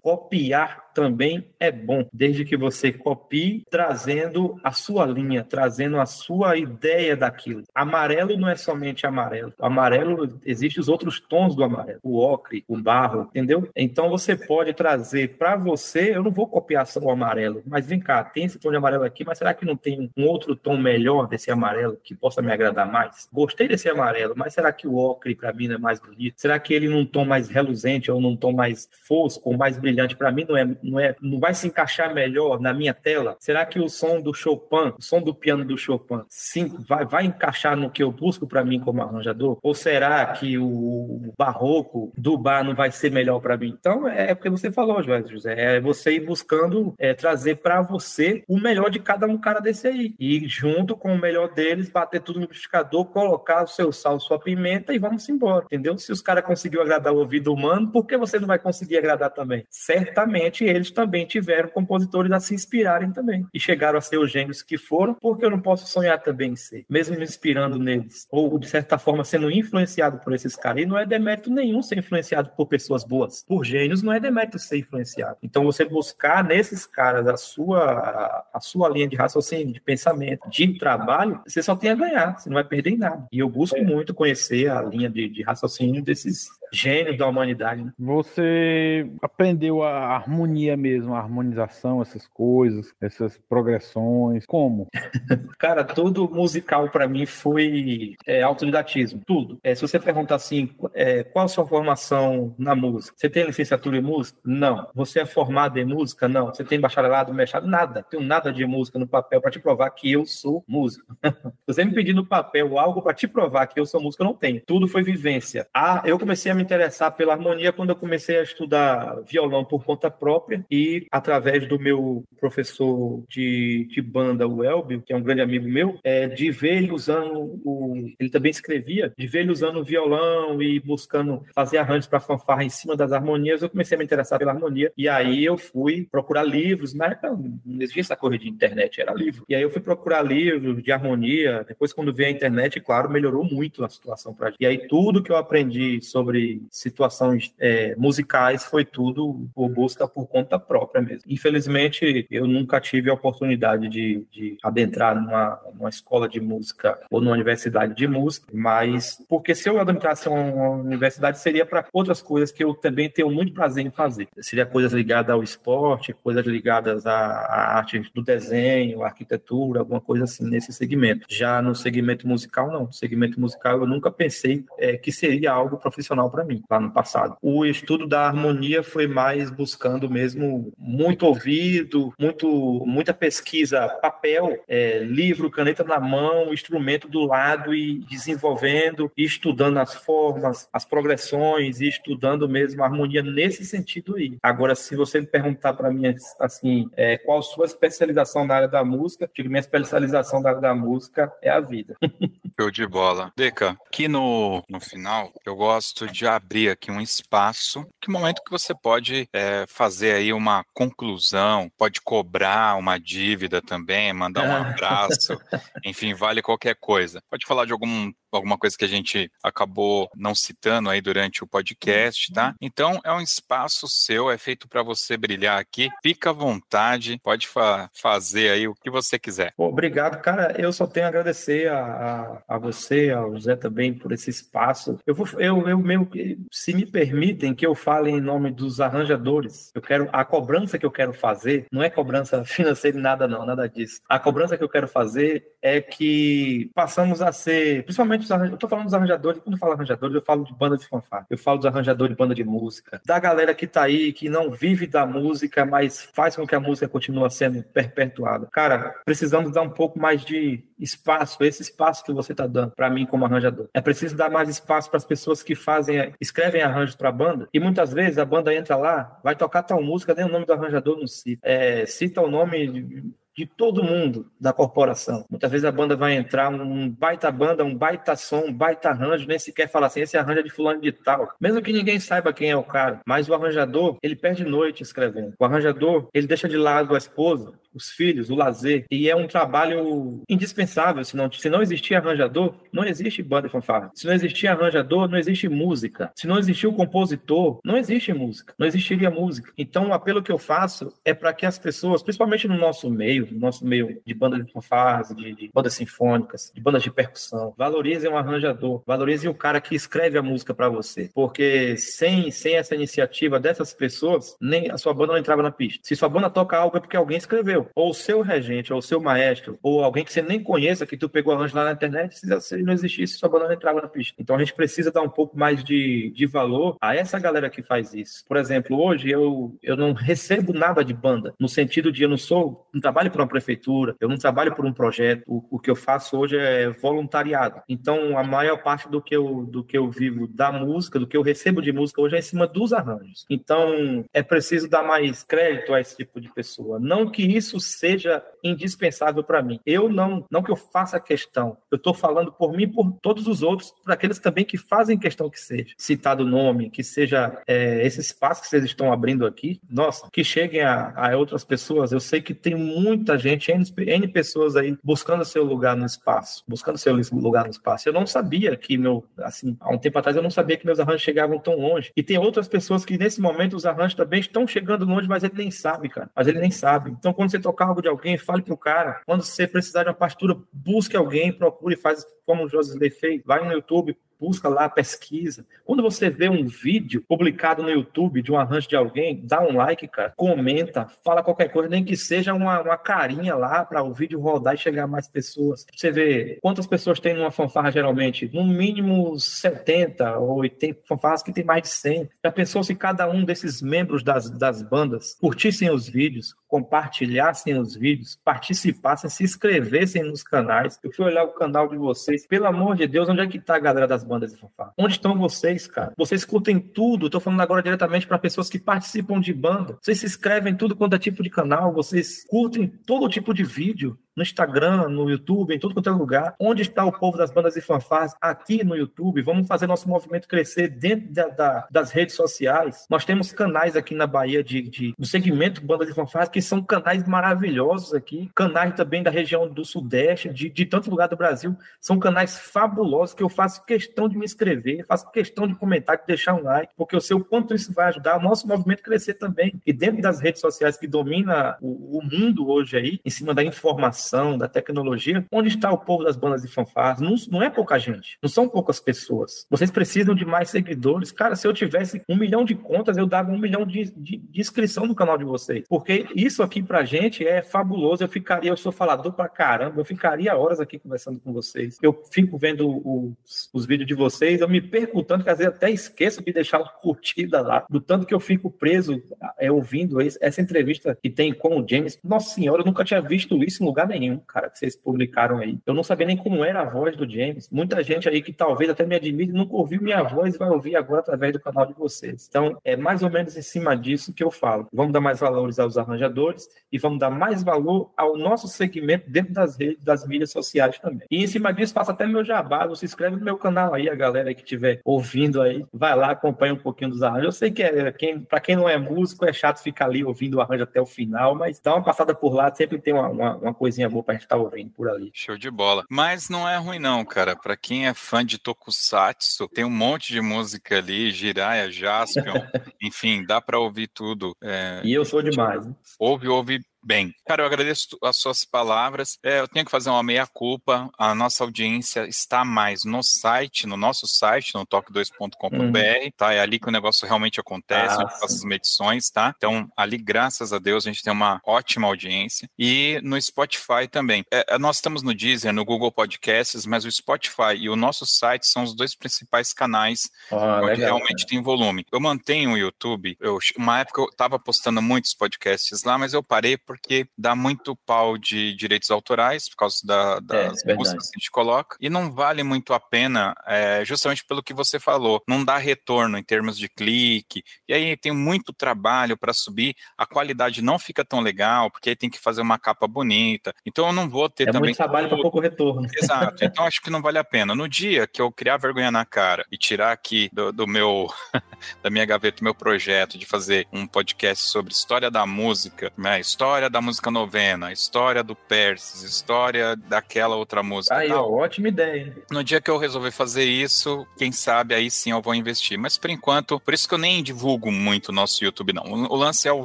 B: copiar também é bom, desde que você copie trazendo a sua linha, trazendo a sua ideia daquilo. Amarelo não é somente amarelo. Amarelo existe os outros tons do amarelo, o ocre, o barro, entendeu? Então você pode trazer para você, eu não vou copiar só o amarelo, mas vem cá, tem esse tom de amarelo aqui, mas será que não tem um outro tom melhor desse amarelo que possa me agradar mais? Gostei desse amarelo, mas será que o ocre para mim não é mais bonito? Será que ele num tom mais reluzente ou num tom mais fosco ou mais brilhante para mim não é não, é, não vai se encaixar melhor na minha tela? Será que o som do Chopin, o som do piano do Chopin, sim, vai, vai encaixar no que eu busco para mim como arranjador? Ou será que o barroco do bar não vai ser melhor para mim? Então, é, é porque você falou, José, é você ir buscando é, trazer para você o melhor de cada um cara desse aí. E junto com o melhor deles, bater tudo no liquidificador, colocar o seu sal, sua pimenta e vamos embora, entendeu? Se os caras conseguiu agradar o ouvido humano, por que você não vai conseguir agradar também? Certamente eles também tiveram compositores a se inspirarem também e chegaram a ser os gênios que foram, porque eu não posso sonhar também em ser, mesmo me inspirando neles, ou de certa forma sendo influenciado por esses caras. E não é demérito nenhum ser influenciado por pessoas boas, por gênios não é demérito ser influenciado. Então você buscar nesses caras a sua a sua linha de raciocínio, de pensamento, de trabalho, você só tem a ganhar, você não vai perder em nada. E eu busco é. muito conhecer a linha de, de raciocínio desses gênios da humanidade. Né?
C: Você aprendeu a harmonia mesmo, a harmonização, essas coisas, essas progressões, como?
B: Cara, tudo musical para mim foi é, autodidatismo, tudo. É, se você perguntar assim, é, qual a sua formação na música? Você tem licenciatura em música? Não. Você é formado em música? Não. Você tem bacharelado, mestrado? Nada. Tenho nada de música no papel para te provar que eu sou músico. se você me pedir no papel algo para te provar que eu sou músico, eu não tenho. Tudo foi vivência. Ah, eu comecei a me interessar pela harmonia quando eu comecei a estudar violão por conta própria e através do meu professor de, de banda, o Elbio, que é um grande amigo meu, é, de ver ele usando o. Ele também escrevia, de ver ele usando o violão e buscando fazer arranjos para fanfarra em cima das harmonias, eu comecei a me interessar pela harmonia. E aí eu fui procurar livros, na época não existia essa coisa de internet, era livro. E aí eu fui procurar livros de harmonia. Depois, quando veio a internet, claro, melhorou muito a situação para gente. E aí tudo que eu aprendi sobre situações é, musicais foi tudo por busca por conta própria mesmo. Infelizmente, eu nunca tive a oportunidade de, de adentrar numa, numa escola de música ou numa universidade de música, mas porque se eu adentrasse uma universidade seria para outras coisas que eu também tenho muito prazer em fazer. Seria coisas ligadas ao esporte, coisas ligadas à, à arte do desenho, arquitetura, alguma coisa assim nesse segmento. Já no segmento musical, não. No segmento musical eu nunca pensei é, que seria algo profissional para mim lá no passado. O estudo da harmonia foi mais buscando mesmo muito ouvido, muito, muita pesquisa, papel, é, livro, caneta na mão, instrumento do lado e desenvolvendo, e estudando as formas, as progressões e estudando mesmo a harmonia nesse sentido aí. Agora, se você me perguntar para mim assim, é, qual sua especialização na área da música, digo, minha especialização na área da música é a vida.
A: Show de bola. Deca, aqui no, no final, eu gosto de abrir aqui um espaço, que momento que você pode é, fazer aí uma conclusão, pode cobrar uma dívida também, mandar um abraço, enfim, vale qualquer coisa. Pode falar de algum alguma coisa que a gente acabou não citando aí durante o podcast, tá? Uhum. Então é um espaço seu, é feito para você brilhar aqui. Fica à vontade, pode fa fazer aí o que você quiser.
B: Obrigado, cara. Eu só tenho a agradecer a, a, a você, ao José também por esse espaço. Eu vou, eu, eu meio se me permitem que eu fale em nome dos arranjadores. Eu quero a cobrança que eu quero fazer não é cobrança financeira nada não, nada disso. A cobrança que eu quero fazer é que passamos a ser, principalmente principalmente arranjadores, eu tô falando dos arranjadores, quando eu falo arranjadores, eu falo de banda de fanfarra, eu falo dos arranjadores de banda de música, da galera que tá aí, que não vive da música, mas faz com que a música continue sendo perpetuada. Cara, precisamos dar um pouco mais de espaço, esse espaço que você tá dando para mim como arranjador. É preciso dar mais espaço para as pessoas que fazem, escrevem arranjos para banda, e muitas vezes a banda entra lá, vai tocar tal música, nem o nome do arranjador não cita. É, cita o nome de todo mundo da corporação. Muitas vezes a banda vai entrar, um baita banda, um baita som, um baita arranjo, nem sequer fala assim, esse arranjo é de fulano de tal. Mesmo que ninguém saiba quem é o cara, mas o arranjador, ele perde noite escrevendo. O arranjador, ele deixa de lado a esposa, os filhos, o lazer. E é um trabalho indispensável. Se não, se não existir arranjador, não existe banda e fanfarra. Se não existir arranjador, não existe música. Se não existir o compositor, não existe música. Não existiria música. Então, o apelo que eu faço é para que as pessoas, principalmente no nosso meio, no nosso meio de bandas de fanfarras, de, de bandas sinfônicas, de bandas de percussão, valorizem o arranjador, valorizem o cara que escreve a música para você. Porque sem, sem essa iniciativa dessas pessoas, nem a sua banda não entrava na pista. Se sua banda toca algo é porque alguém escreveu ou o seu regente, ou o seu maestro, ou alguém que você nem conheça, que tu pegou arranjo lá na internet, se não existisse, sua banda não entrava na pista. Então a gente precisa dar um pouco mais de, de valor a essa galera que faz isso. Por exemplo, hoje eu, eu não recebo nada de banda, no sentido de eu não sou, não trabalho para uma prefeitura, eu não trabalho por um projeto. O, o, que eu faço hoje é voluntariado. Então, a maior parte do que, eu, do que eu vivo da música, do que eu recebo de música hoje é em cima dos arranjos. Então, é preciso dar mais crédito a esse tipo de pessoa. Não que isso seja indispensável para mim. Eu não, não que eu faça questão. Eu estou falando por mim por todos os outros, para aqueles também que fazem questão que seja. Citado o nome, que seja é, esse espaço que vocês estão abrindo aqui, nossa, que cheguem a, a outras pessoas. Eu sei que tem muita gente, N, N pessoas aí buscando seu lugar no espaço, buscando seu lugar no espaço. Eu não sabia que meu, assim, há um tempo atrás eu não sabia que meus arranjos chegavam tão longe. E tem outras pessoas que nesse momento os arranjos também estão chegando longe, mas ele nem sabe, cara. Mas ele nem sabe. Então quando você tocar algo de alguém, fale pro cara. Quando você precisar de uma partitura, busque alguém, procure, faz como o José fez, vai no YouTube, busca lá, pesquisa. Quando você vê um vídeo publicado no YouTube de um arranjo de alguém, dá um like, cara, comenta, fala qualquer coisa, nem que seja uma, uma carinha lá para o vídeo rodar e chegar a mais pessoas. Você vê quantas pessoas tem numa fanfarra geralmente? No mínimo 70 ou 80 fanfarras que tem mais de 100. Já pensou se cada um desses membros das, das bandas curtissem os vídeos, compartilhassem os vídeos, participassem, se inscrevessem nos canais? Eu fui olhar o canal de vocês. Pelo amor de Deus, onde é que tá a galera das bandas de fanfarra. Onde estão vocês, cara? Vocês curtem tudo. Estou falando agora diretamente para pessoas que participam de banda. Vocês se inscrevem em tudo quanto é tipo de canal. Vocês curtem todo tipo de vídeo no Instagram, no YouTube, em tudo quanto é lugar. Onde está o povo das bandas e fanfarras? Aqui no YouTube. Vamos fazer nosso movimento crescer dentro da, da, das redes sociais. Nós temos canais aqui na Bahia de, de, do segmento bandas e fanfarras que são canais maravilhosos aqui. Canais também da região do Sudeste, de, de tanto lugar do Brasil. São canais fabulosos que eu faço questão de me inscrever, faço questão de comentar, de deixar um like, porque eu sei o quanto isso vai ajudar o nosso movimento crescer também. E dentro das redes sociais que domina o, o mundo hoje aí, em cima da informação inovação, da tecnologia, onde está o povo das bandas de fanfarras? Não, não é pouca gente, não são poucas pessoas. Vocês precisam de mais seguidores. Cara, se eu tivesse um milhão de contas, eu dava um milhão de, de, de inscrição no canal de vocês. Porque isso aqui pra gente é fabuloso. Eu ficaria, eu sou falador pra caramba, eu ficaria horas aqui conversando com vocês. Eu fico vendo os, os vídeos de vocês, eu me perco tanto que às vezes até esqueço de deixar uma curtida lá, do tanto que eu fico preso é, ouvindo essa entrevista que tem com o James. Nossa senhora, eu nunca tinha visto isso em lugar nenhum cara, que vocês publicaram aí. Eu não sabia nem como era a voz do James. Muita gente aí que talvez até me admire nunca ouviu minha voz vai ouvir agora através do canal de vocês. Então, é mais ou menos em cima disso que eu falo. Vamos dar mais valores aos arranjadores e vamos dar mais valor ao nosso segmento dentro das redes, das mídias sociais também. E em cima disso, faço até meu jabá. Você inscreve no meu canal aí, a galera que estiver ouvindo aí, vai lá, acompanha um pouquinho dos arranjos. Eu sei que é, quem, para quem não é músico, é chato ficar ali ouvindo o arranjo até o final, mas dá uma passada por lá, sempre tem uma, uma, uma coisinha boa pra gente estar tá ouvindo por ali.
A: Show de bola. Mas não é ruim não, cara. Para quem é fã de Tokusatsu, tem um monte de música ali, Jiraiya, Jaspion, enfim, dá para ouvir tudo.
B: É, e eu sou demais.
A: Ouve, ouve Bem, cara, eu agradeço as suas palavras. É, eu tenho que fazer uma meia-culpa. A nossa audiência está mais no site, no nosso site, no toque2.com.br, uhum. tá? É ali que o negócio realmente acontece, ah, as medições, tá? Então, ali, graças a Deus, a gente tem uma ótima audiência. E no Spotify também. É, é nós estamos no Deezer, no Google Podcasts, mas o Spotify e o nosso site são os dois principais canais ah, onde legal, realmente cara. tem volume. Eu mantenho o YouTube. Eu, uma época eu estava postando muitos podcasts lá, mas eu parei porque dá muito pau de direitos autorais, por causa da, das é, músicas que a gente coloca, e não vale muito a pena, é, justamente pelo que você falou, não dá retorno em termos de clique, e aí tem muito trabalho para subir, a qualidade não fica tão legal, porque aí tem que fazer uma capa bonita, então eu não vou ter
B: é
A: também...
B: muito trabalho para pouco retorno.
A: Exato, então acho que não vale a pena. No dia que eu criar vergonha na cara e tirar aqui do, do meu, da minha gaveta, meu projeto de fazer um podcast sobre história da música, né, história história da música novena, história do Perses, história daquela outra música.
B: Aí, ó, ótima ideia.
A: No dia que eu resolver fazer isso, quem sabe aí sim eu vou investir. Mas por enquanto, por isso que eu nem divulgo muito o nosso YouTube, não. O lance é o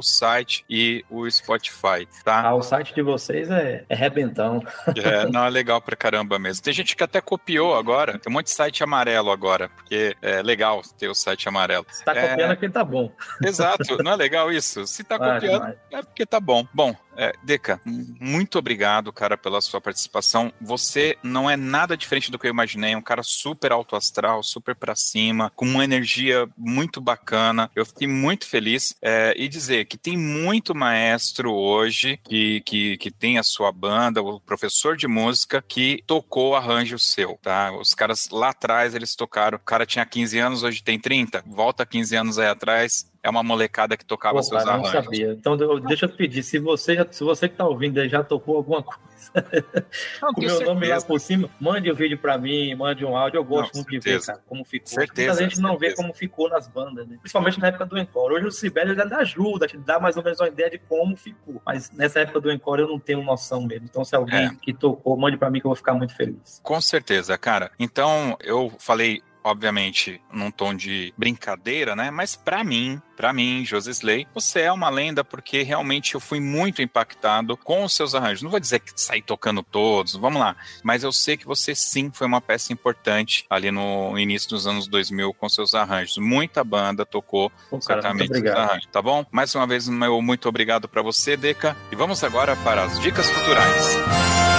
A: site e o Spotify, tá?
B: Ah, o site de vocês é, é rebentão.
A: É, não, é legal pra caramba mesmo. Tem gente que até copiou agora. Tem um monte de site amarelo agora, porque é legal ter o site amarelo.
B: Se tá
A: é...
B: copiando é porque tá bom.
A: Exato, não é legal isso? Se tá ah, copiando, demais. é porque tá bom. Bom, bom. É, Deca, muito obrigado, cara, pela sua participação. Você não é nada diferente do que eu imaginei, um cara super alto astral, super pra cima, com uma energia muito bacana. Eu fiquei muito feliz é, e dizer que tem muito maestro hoje que, que, que tem a sua banda, o professor de música, que tocou arranjo seu, tá? Os caras lá atrás, eles tocaram, o cara tinha 15 anos, hoje tem 30, volta 15 anos aí atrás, é uma molecada que tocava Pô, seus cara, arranjos.
D: Não sabia. Então, deixa eu te pedir, se você, já, se você que está ouvindo já tocou alguma coisa não, com meu certeza. nome lá por cima, mande o um vídeo para mim, mande um áudio. Eu gosto não, muito certeza. de ver, cara, como ficou. Certeza, Muita gente não certeza. vê como ficou nas bandas, né? principalmente na época do Encore. Hoje o Sibeli dá ajuda, te dá mais ou menos uma ideia de como ficou. Mas nessa época do Encore eu não tenho noção mesmo. Então, se alguém é. que tocou, mande para mim que eu vou ficar muito feliz.
A: Com certeza, cara. Então, eu falei obviamente, num tom de brincadeira, né? Mas para mim, para mim, José Slay, você é uma lenda porque realmente eu fui muito impactado com os seus arranjos. Não vou dizer que saí tocando todos, vamos lá, mas eu sei que você sim foi uma peça importante ali no início dos anos 2000 com seus arranjos. Muita banda tocou Pô, cara, certamente os arranjos, tá bom? Mais uma vez, meu muito obrigado para você, Deca. E vamos agora para as dicas culturais.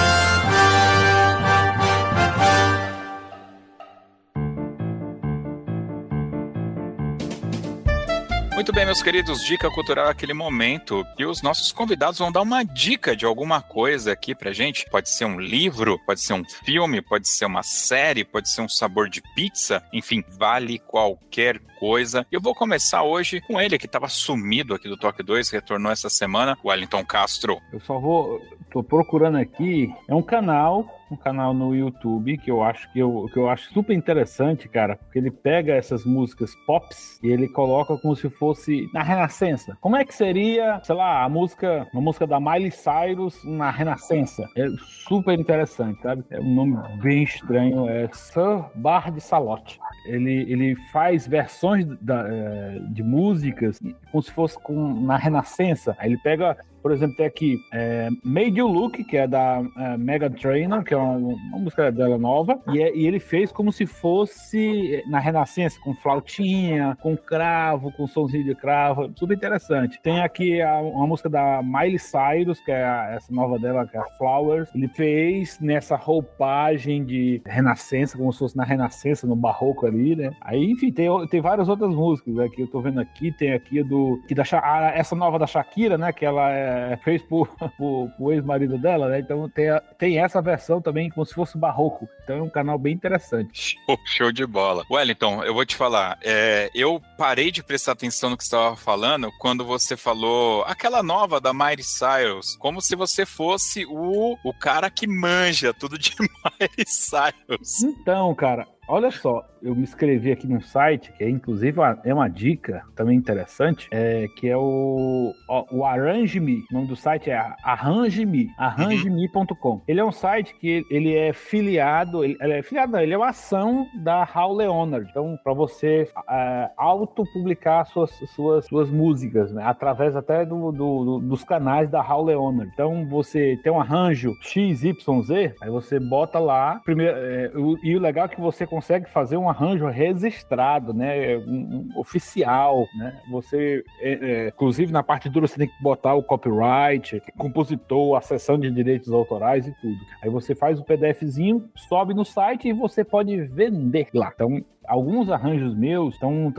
A: Muito bem, meus queridos, dica cultural é aquele momento que os nossos convidados vão dar uma dica de alguma coisa aqui pra gente. Pode ser um livro, pode ser um filme, pode ser uma série, pode ser um sabor de pizza, enfim, vale qualquer coisa. Eu vou começar hoje com ele, que estava sumido aqui do Toque 2, retornou essa semana, o Wellington Castro.
C: Eu só vou. tô procurando aqui. É um canal um canal no YouTube que eu acho que eu, que eu acho super interessante, cara, porque ele pega essas músicas pops e ele coloca como se fosse na Renascença. Como é que seria, sei lá, a música, uma música da Miley Cyrus na Renascença? É super interessante, sabe? É um nome bem estranho, é Sir Bar de Salote. Ele, ele faz versões da, é, de músicas como se fosse com, na Renascença. Aí ele pega por exemplo, tem aqui é, Made You Look, que é da é, Mega Trainer, que é uma, uma música dela nova, e, é, e, ele fez como se fosse na Renascença, com flautinha, com cravo, com somzinho de cravo, super interessante. Tem aqui a, uma música da Miley Cyrus, que é a, essa nova dela, que é a Flowers. Ele fez nessa roupagem de Renascença, como se fosse na Renascença, no barroco ali, né? Aí, enfim, tem, tem várias outras músicas né, que eu tô vendo aqui. Tem aqui do. Que da, a, essa nova da Shakira, né? Que ela é fez por, por, ex-marido dela, né? Então tem, tem essa versão também, como se fosse barroco. Então é um canal bem interessante.
A: Show, show de bola. Wellington, eu vou te falar, é, eu parei de prestar atenção no que você estava falando quando você falou aquela nova da Miley Cyrus, como se você fosse o, o cara que manja tudo de Miley Cyrus.
C: Então, cara, Olha só, eu me inscrevi aqui num site que é inclusive uma, é uma dica também interessante, é, que é o, o, o Arrange Me. O nome do site é Arrange-me, arrangeme.com. Ele é um site que ele é filiado, ele, ele é filiado, não, ele é uma ação da Hal Leonard. Então, para você é, autopublicar suas, suas, suas músicas, né, através até do, do, do, dos canais da Hal Leonard. Então, você tem um arranjo XYZ, aí você bota lá, primeiro, é, o, e o legal é que você consegue fazer um arranjo registrado, né, um, um oficial, né? Você, é, é, inclusive na parte dura você tem que botar o copyright, compositor, a de direitos autorais e tudo. Aí você faz o PDFzinho, sobe no site e você pode vender lá. Então alguns arranjos meus estão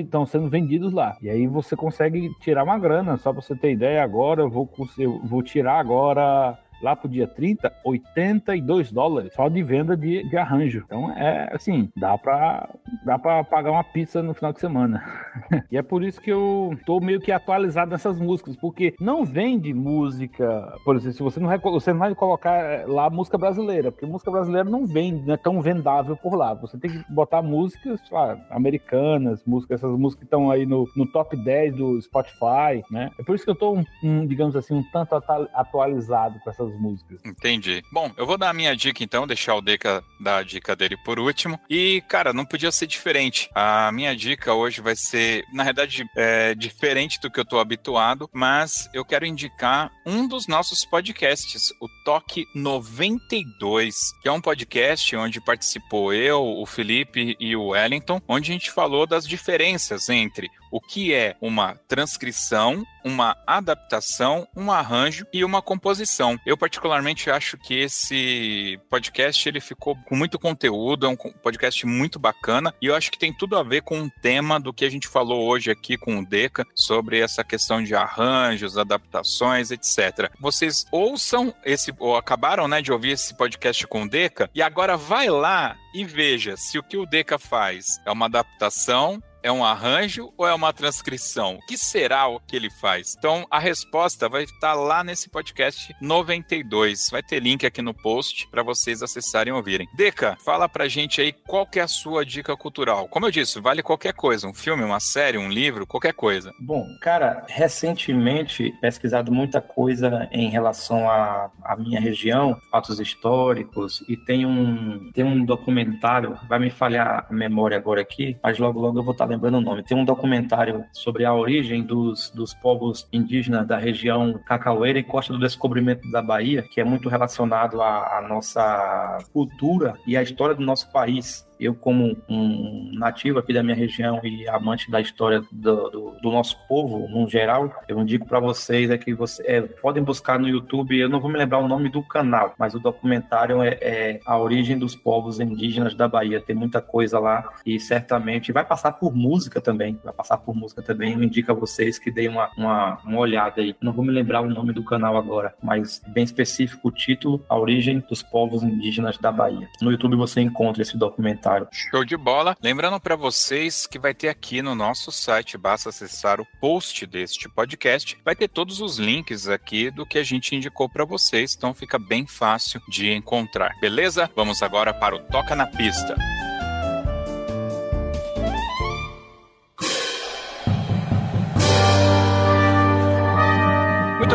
C: estão sendo vendidos lá. E aí você consegue tirar uma grana, só para você ter ideia, agora eu vou eu vou tirar agora lá pro dia 30, 82 dólares só de venda de, de arranjo. Então é assim, dá pra, dá pra pagar uma pizza no final de semana. e é por isso que eu tô meio que atualizado nessas músicas, porque não vende música, por exemplo, se você não, você não vai colocar eh, lá música brasileira, porque música brasileira não vende, não é tão vendável por lá. Você tem que botar músicas lá, americanas, músicas, essas músicas que estão aí no, no top 10 do Spotify, né? É por isso que eu tô, um, um digamos assim, um tanto atualizado com essas essas músicas.
A: Entendi. Bom, eu vou dar a minha dica então, deixar o Deca dar a dica dele por último. E, cara, não podia ser diferente. A minha dica hoje vai ser, na verdade, é, diferente do que eu tô habituado, mas eu quero indicar um dos nossos podcasts, o Toque 92, que é um podcast onde participou eu, o Felipe e o Wellington, onde a gente falou das diferenças entre o que é uma transcrição, uma adaptação, um arranjo e uma composição. Eu particularmente acho que esse podcast ele ficou com muito conteúdo, é um podcast muito bacana e eu acho que tem tudo a ver com o tema do que a gente falou hoje aqui com o Deca sobre essa questão de arranjos, adaptações, etc. Vocês ouçam esse ou acabaram, né, de ouvir esse podcast com o Deca e agora vai lá e veja se o que o Deca faz é uma adaptação é um arranjo ou é uma transcrição? O que será o que ele faz? Então, a resposta vai estar lá nesse podcast 92. Vai ter link aqui no post para vocês acessarem e ouvirem. Deca, fala pra gente aí qual que é a sua dica cultural. Como eu disse, vale qualquer coisa, um filme, uma série, um livro, qualquer coisa.
B: Bom, cara, recentemente pesquisado muita coisa em relação à, à minha região, fatos históricos, e tem um, tem um documentário, vai me falhar a memória agora aqui, mas logo logo eu vou estar lembrando o nome. Tem um documentário sobre a origem dos, dos povos indígenas da região Cacaueira e Costa do Descobrimento da Bahia, que é muito relacionado à, à nossa cultura e à história do nosso país eu como um nativo aqui da minha região e amante da história do, do, do nosso povo, no geral, eu indico para vocês é que você, é, podem buscar no YouTube, eu não vou me lembrar o nome do canal, mas o documentário é, é, a origem dos povos indígenas da Bahia, tem muita coisa lá e certamente vai passar por música também, vai passar por música também, eu indico a vocês que deem uma, uma, uma olhada aí, não vou me lembrar o nome do canal agora, mas bem específico o título, a origem dos povos indígenas da Bahia. No YouTube você encontra esse documentário
A: Show de bola. Lembrando para vocês que vai ter aqui no nosso site, basta acessar o post deste podcast, vai ter todos os links aqui do que a gente indicou para vocês, então fica bem fácil de encontrar. Beleza? Vamos agora para o Toca na Pista.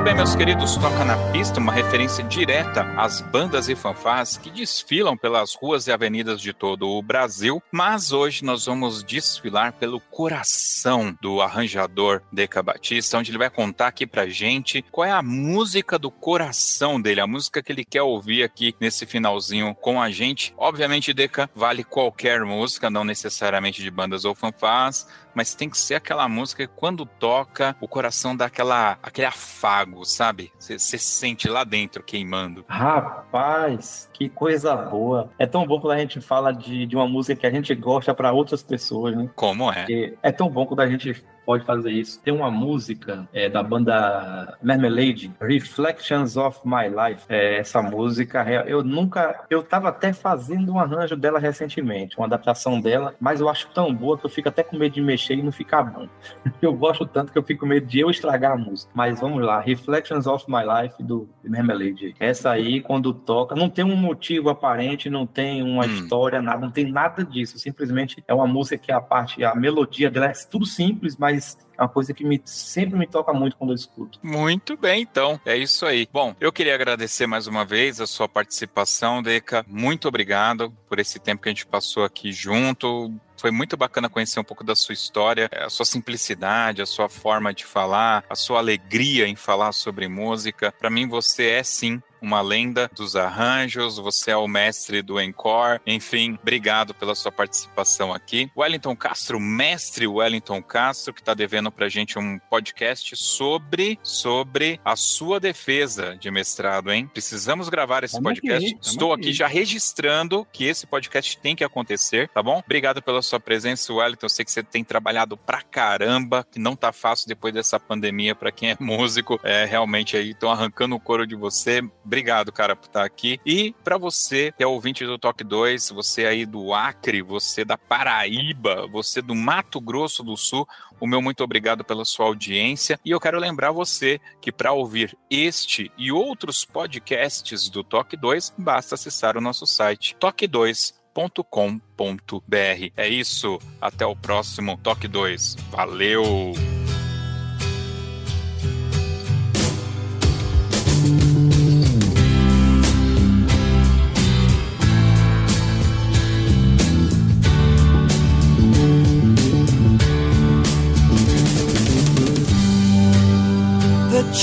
A: Bem, meus queridos, Toca na Pista, uma referência direta às bandas e fanfarras que desfilam pelas ruas e avenidas de todo o Brasil, mas hoje nós vamos desfilar pelo coração do arranjador Deca Batista, onde ele vai contar aqui pra gente qual é a música do coração dele, a música que ele quer ouvir aqui nesse finalzinho com a gente. Obviamente, Deca vale qualquer música, não necessariamente de bandas ou fanfarras, mas tem que ser aquela música que quando toca, o coração dá aquela, aquele afago, sabe? Você sente lá dentro queimando.
B: Rapaz, que coisa boa. É tão bom quando a gente fala de, de uma música que a gente gosta para outras pessoas, né?
A: Como é?
B: Porque é tão bom quando a gente pode fazer isso. Tem uma música é, da banda Marmalade, Reflections of My Life. É, essa música, eu nunca. Eu tava até fazendo um arranjo dela recentemente, uma adaptação dela, mas eu acho tão boa que eu fico até com medo de mexer e não ficar bom. Eu gosto tanto que eu fico com medo de eu estragar a música. Mas vamos lá, Reflections of My Life do Marmalade. Essa aí, quando toca, não tem um motivo aparente, não tem uma hum. história, nada, não tem nada disso. Simplesmente é uma música que a parte, a melodia dela é tudo simples, mas mas é uma coisa que me, sempre me toca muito quando eu escuto.
A: Muito bem, então. É isso aí. Bom, eu queria agradecer mais uma vez a sua participação, Deca. Muito obrigado por esse tempo que a gente passou aqui junto. Foi muito bacana conhecer um pouco da sua história, a sua simplicidade, a sua forma de falar, a sua alegria em falar sobre música. Para mim, você é sim uma lenda dos arranjos, você é o mestre do encore. Enfim, obrigado pela sua participação aqui. Wellington Castro, mestre Wellington Castro, que está devendo pra gente um podcast sobre sobre a sua defesa de mestrado, hein? Precisamos gravar esse podcast. Aqui, Estou aqui, aqui já registrando que esse podcast tem que acontecer, tá bom? Obrigado pela sua presença, Wellington. Eu sei que você tem trabalhado pra caramba, que não tá fácil depois dessa pandemia para quem é músico. É realmente aí estão arrancando o couro de você. Obrigado, cara, por estar aqui. E para você que é ouvinte do Toque 2, você aí do Acre, você da Paraíba, você do Mato Grosso do Sul, o meu muito obrigado pela sua audiência. E eu quero lembrar você que para ouvir este e outros podcasts do Toque 2, basta acessar o nosso site toque2.com.br. É isso, até o próximo Toque 2. Valeu!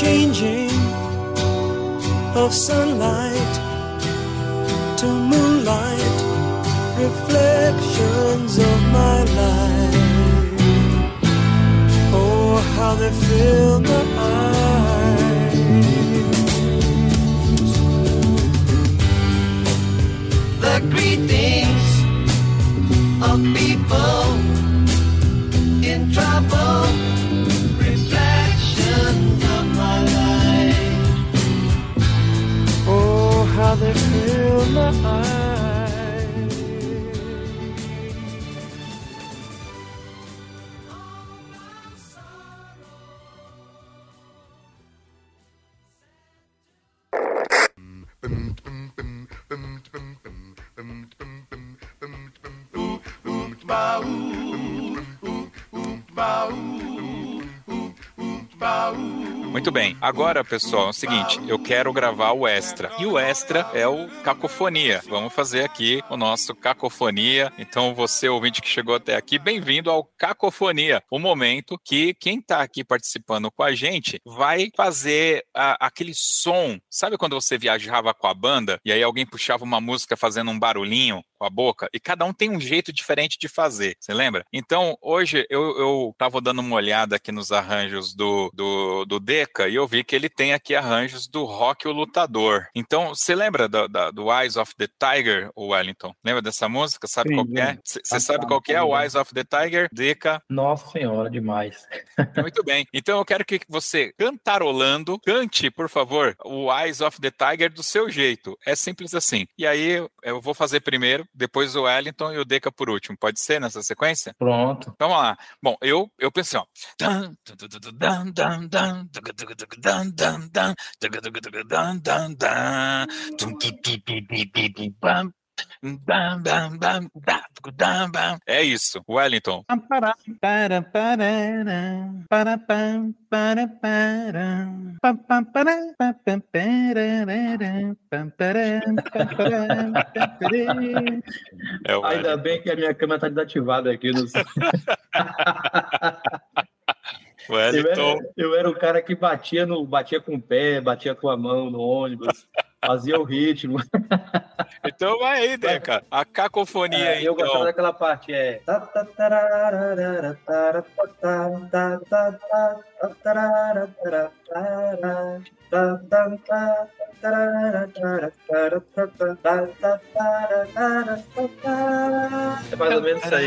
A: Changing of sunlight to moonlight, reflections of my life.
E: Oh, how they fill my eyes. The greetings of people in trouble, how they fill my eyes. Ooh, ooh, ooh, ooh.
A: Muito bem. Agora, pessoal, é o seguinte: eu quero gravar o extra. E o extra é o Cacofonia. Vamos fazer aqui o nosso Cacofonia. Então, você, ouvinte que chegou até aqui, bem-vindo ao Cacofonia. O momento que quem está aqui participando com a gente vai fazer a, aquele som. Sabe quando você viajava com a banda e aí alguém puxava uma música fazendo um barulhinho? com a boca, e cada um tem um jeito diferente de fazer, você lembra? Então, hoje eu, eu tava dando uma olhada aqui nos arranjos do, do, do E eu vi que ele tem aqui arranjos do Rock o Lutador. Então, você lembra do, do, do Eyes of the Tiger, o Wellington? Lembra dessa música? Sabe
B: Sim,
A: qual que é? Você
B: Ah,
A: sabe
B: tá,
A: qual que é
B: tá
A: o. Eyes of the Tiger? Deca?
B: Nossa senhora, demais.
A: Muito bem. Então eu quero que você, cantarolando, cante, por favor, o Eyes of the Tiger do seu jeito. É simples assim. E aí eu vou fazer primeiro, depois o Wellington e o Deca por último. Pode ser nessa sequência?
B: Pronto.
A: Então vamos lá. Bom, eu, eu pensei, ó. É isso, Wellington. É
B: Ainda bem que a minha câmera está desativada aqui. No... Eu,
A: Wellington.
B: eu era o cara que batia, no, batia com o pé, batia com a mão no ônibus, fazia o ritmo.
A: Então vai aí, Deca. A cacofonia,
B: É, eu gostava
A: então.
B: daquela parte, é. É mais ou menos isso aí.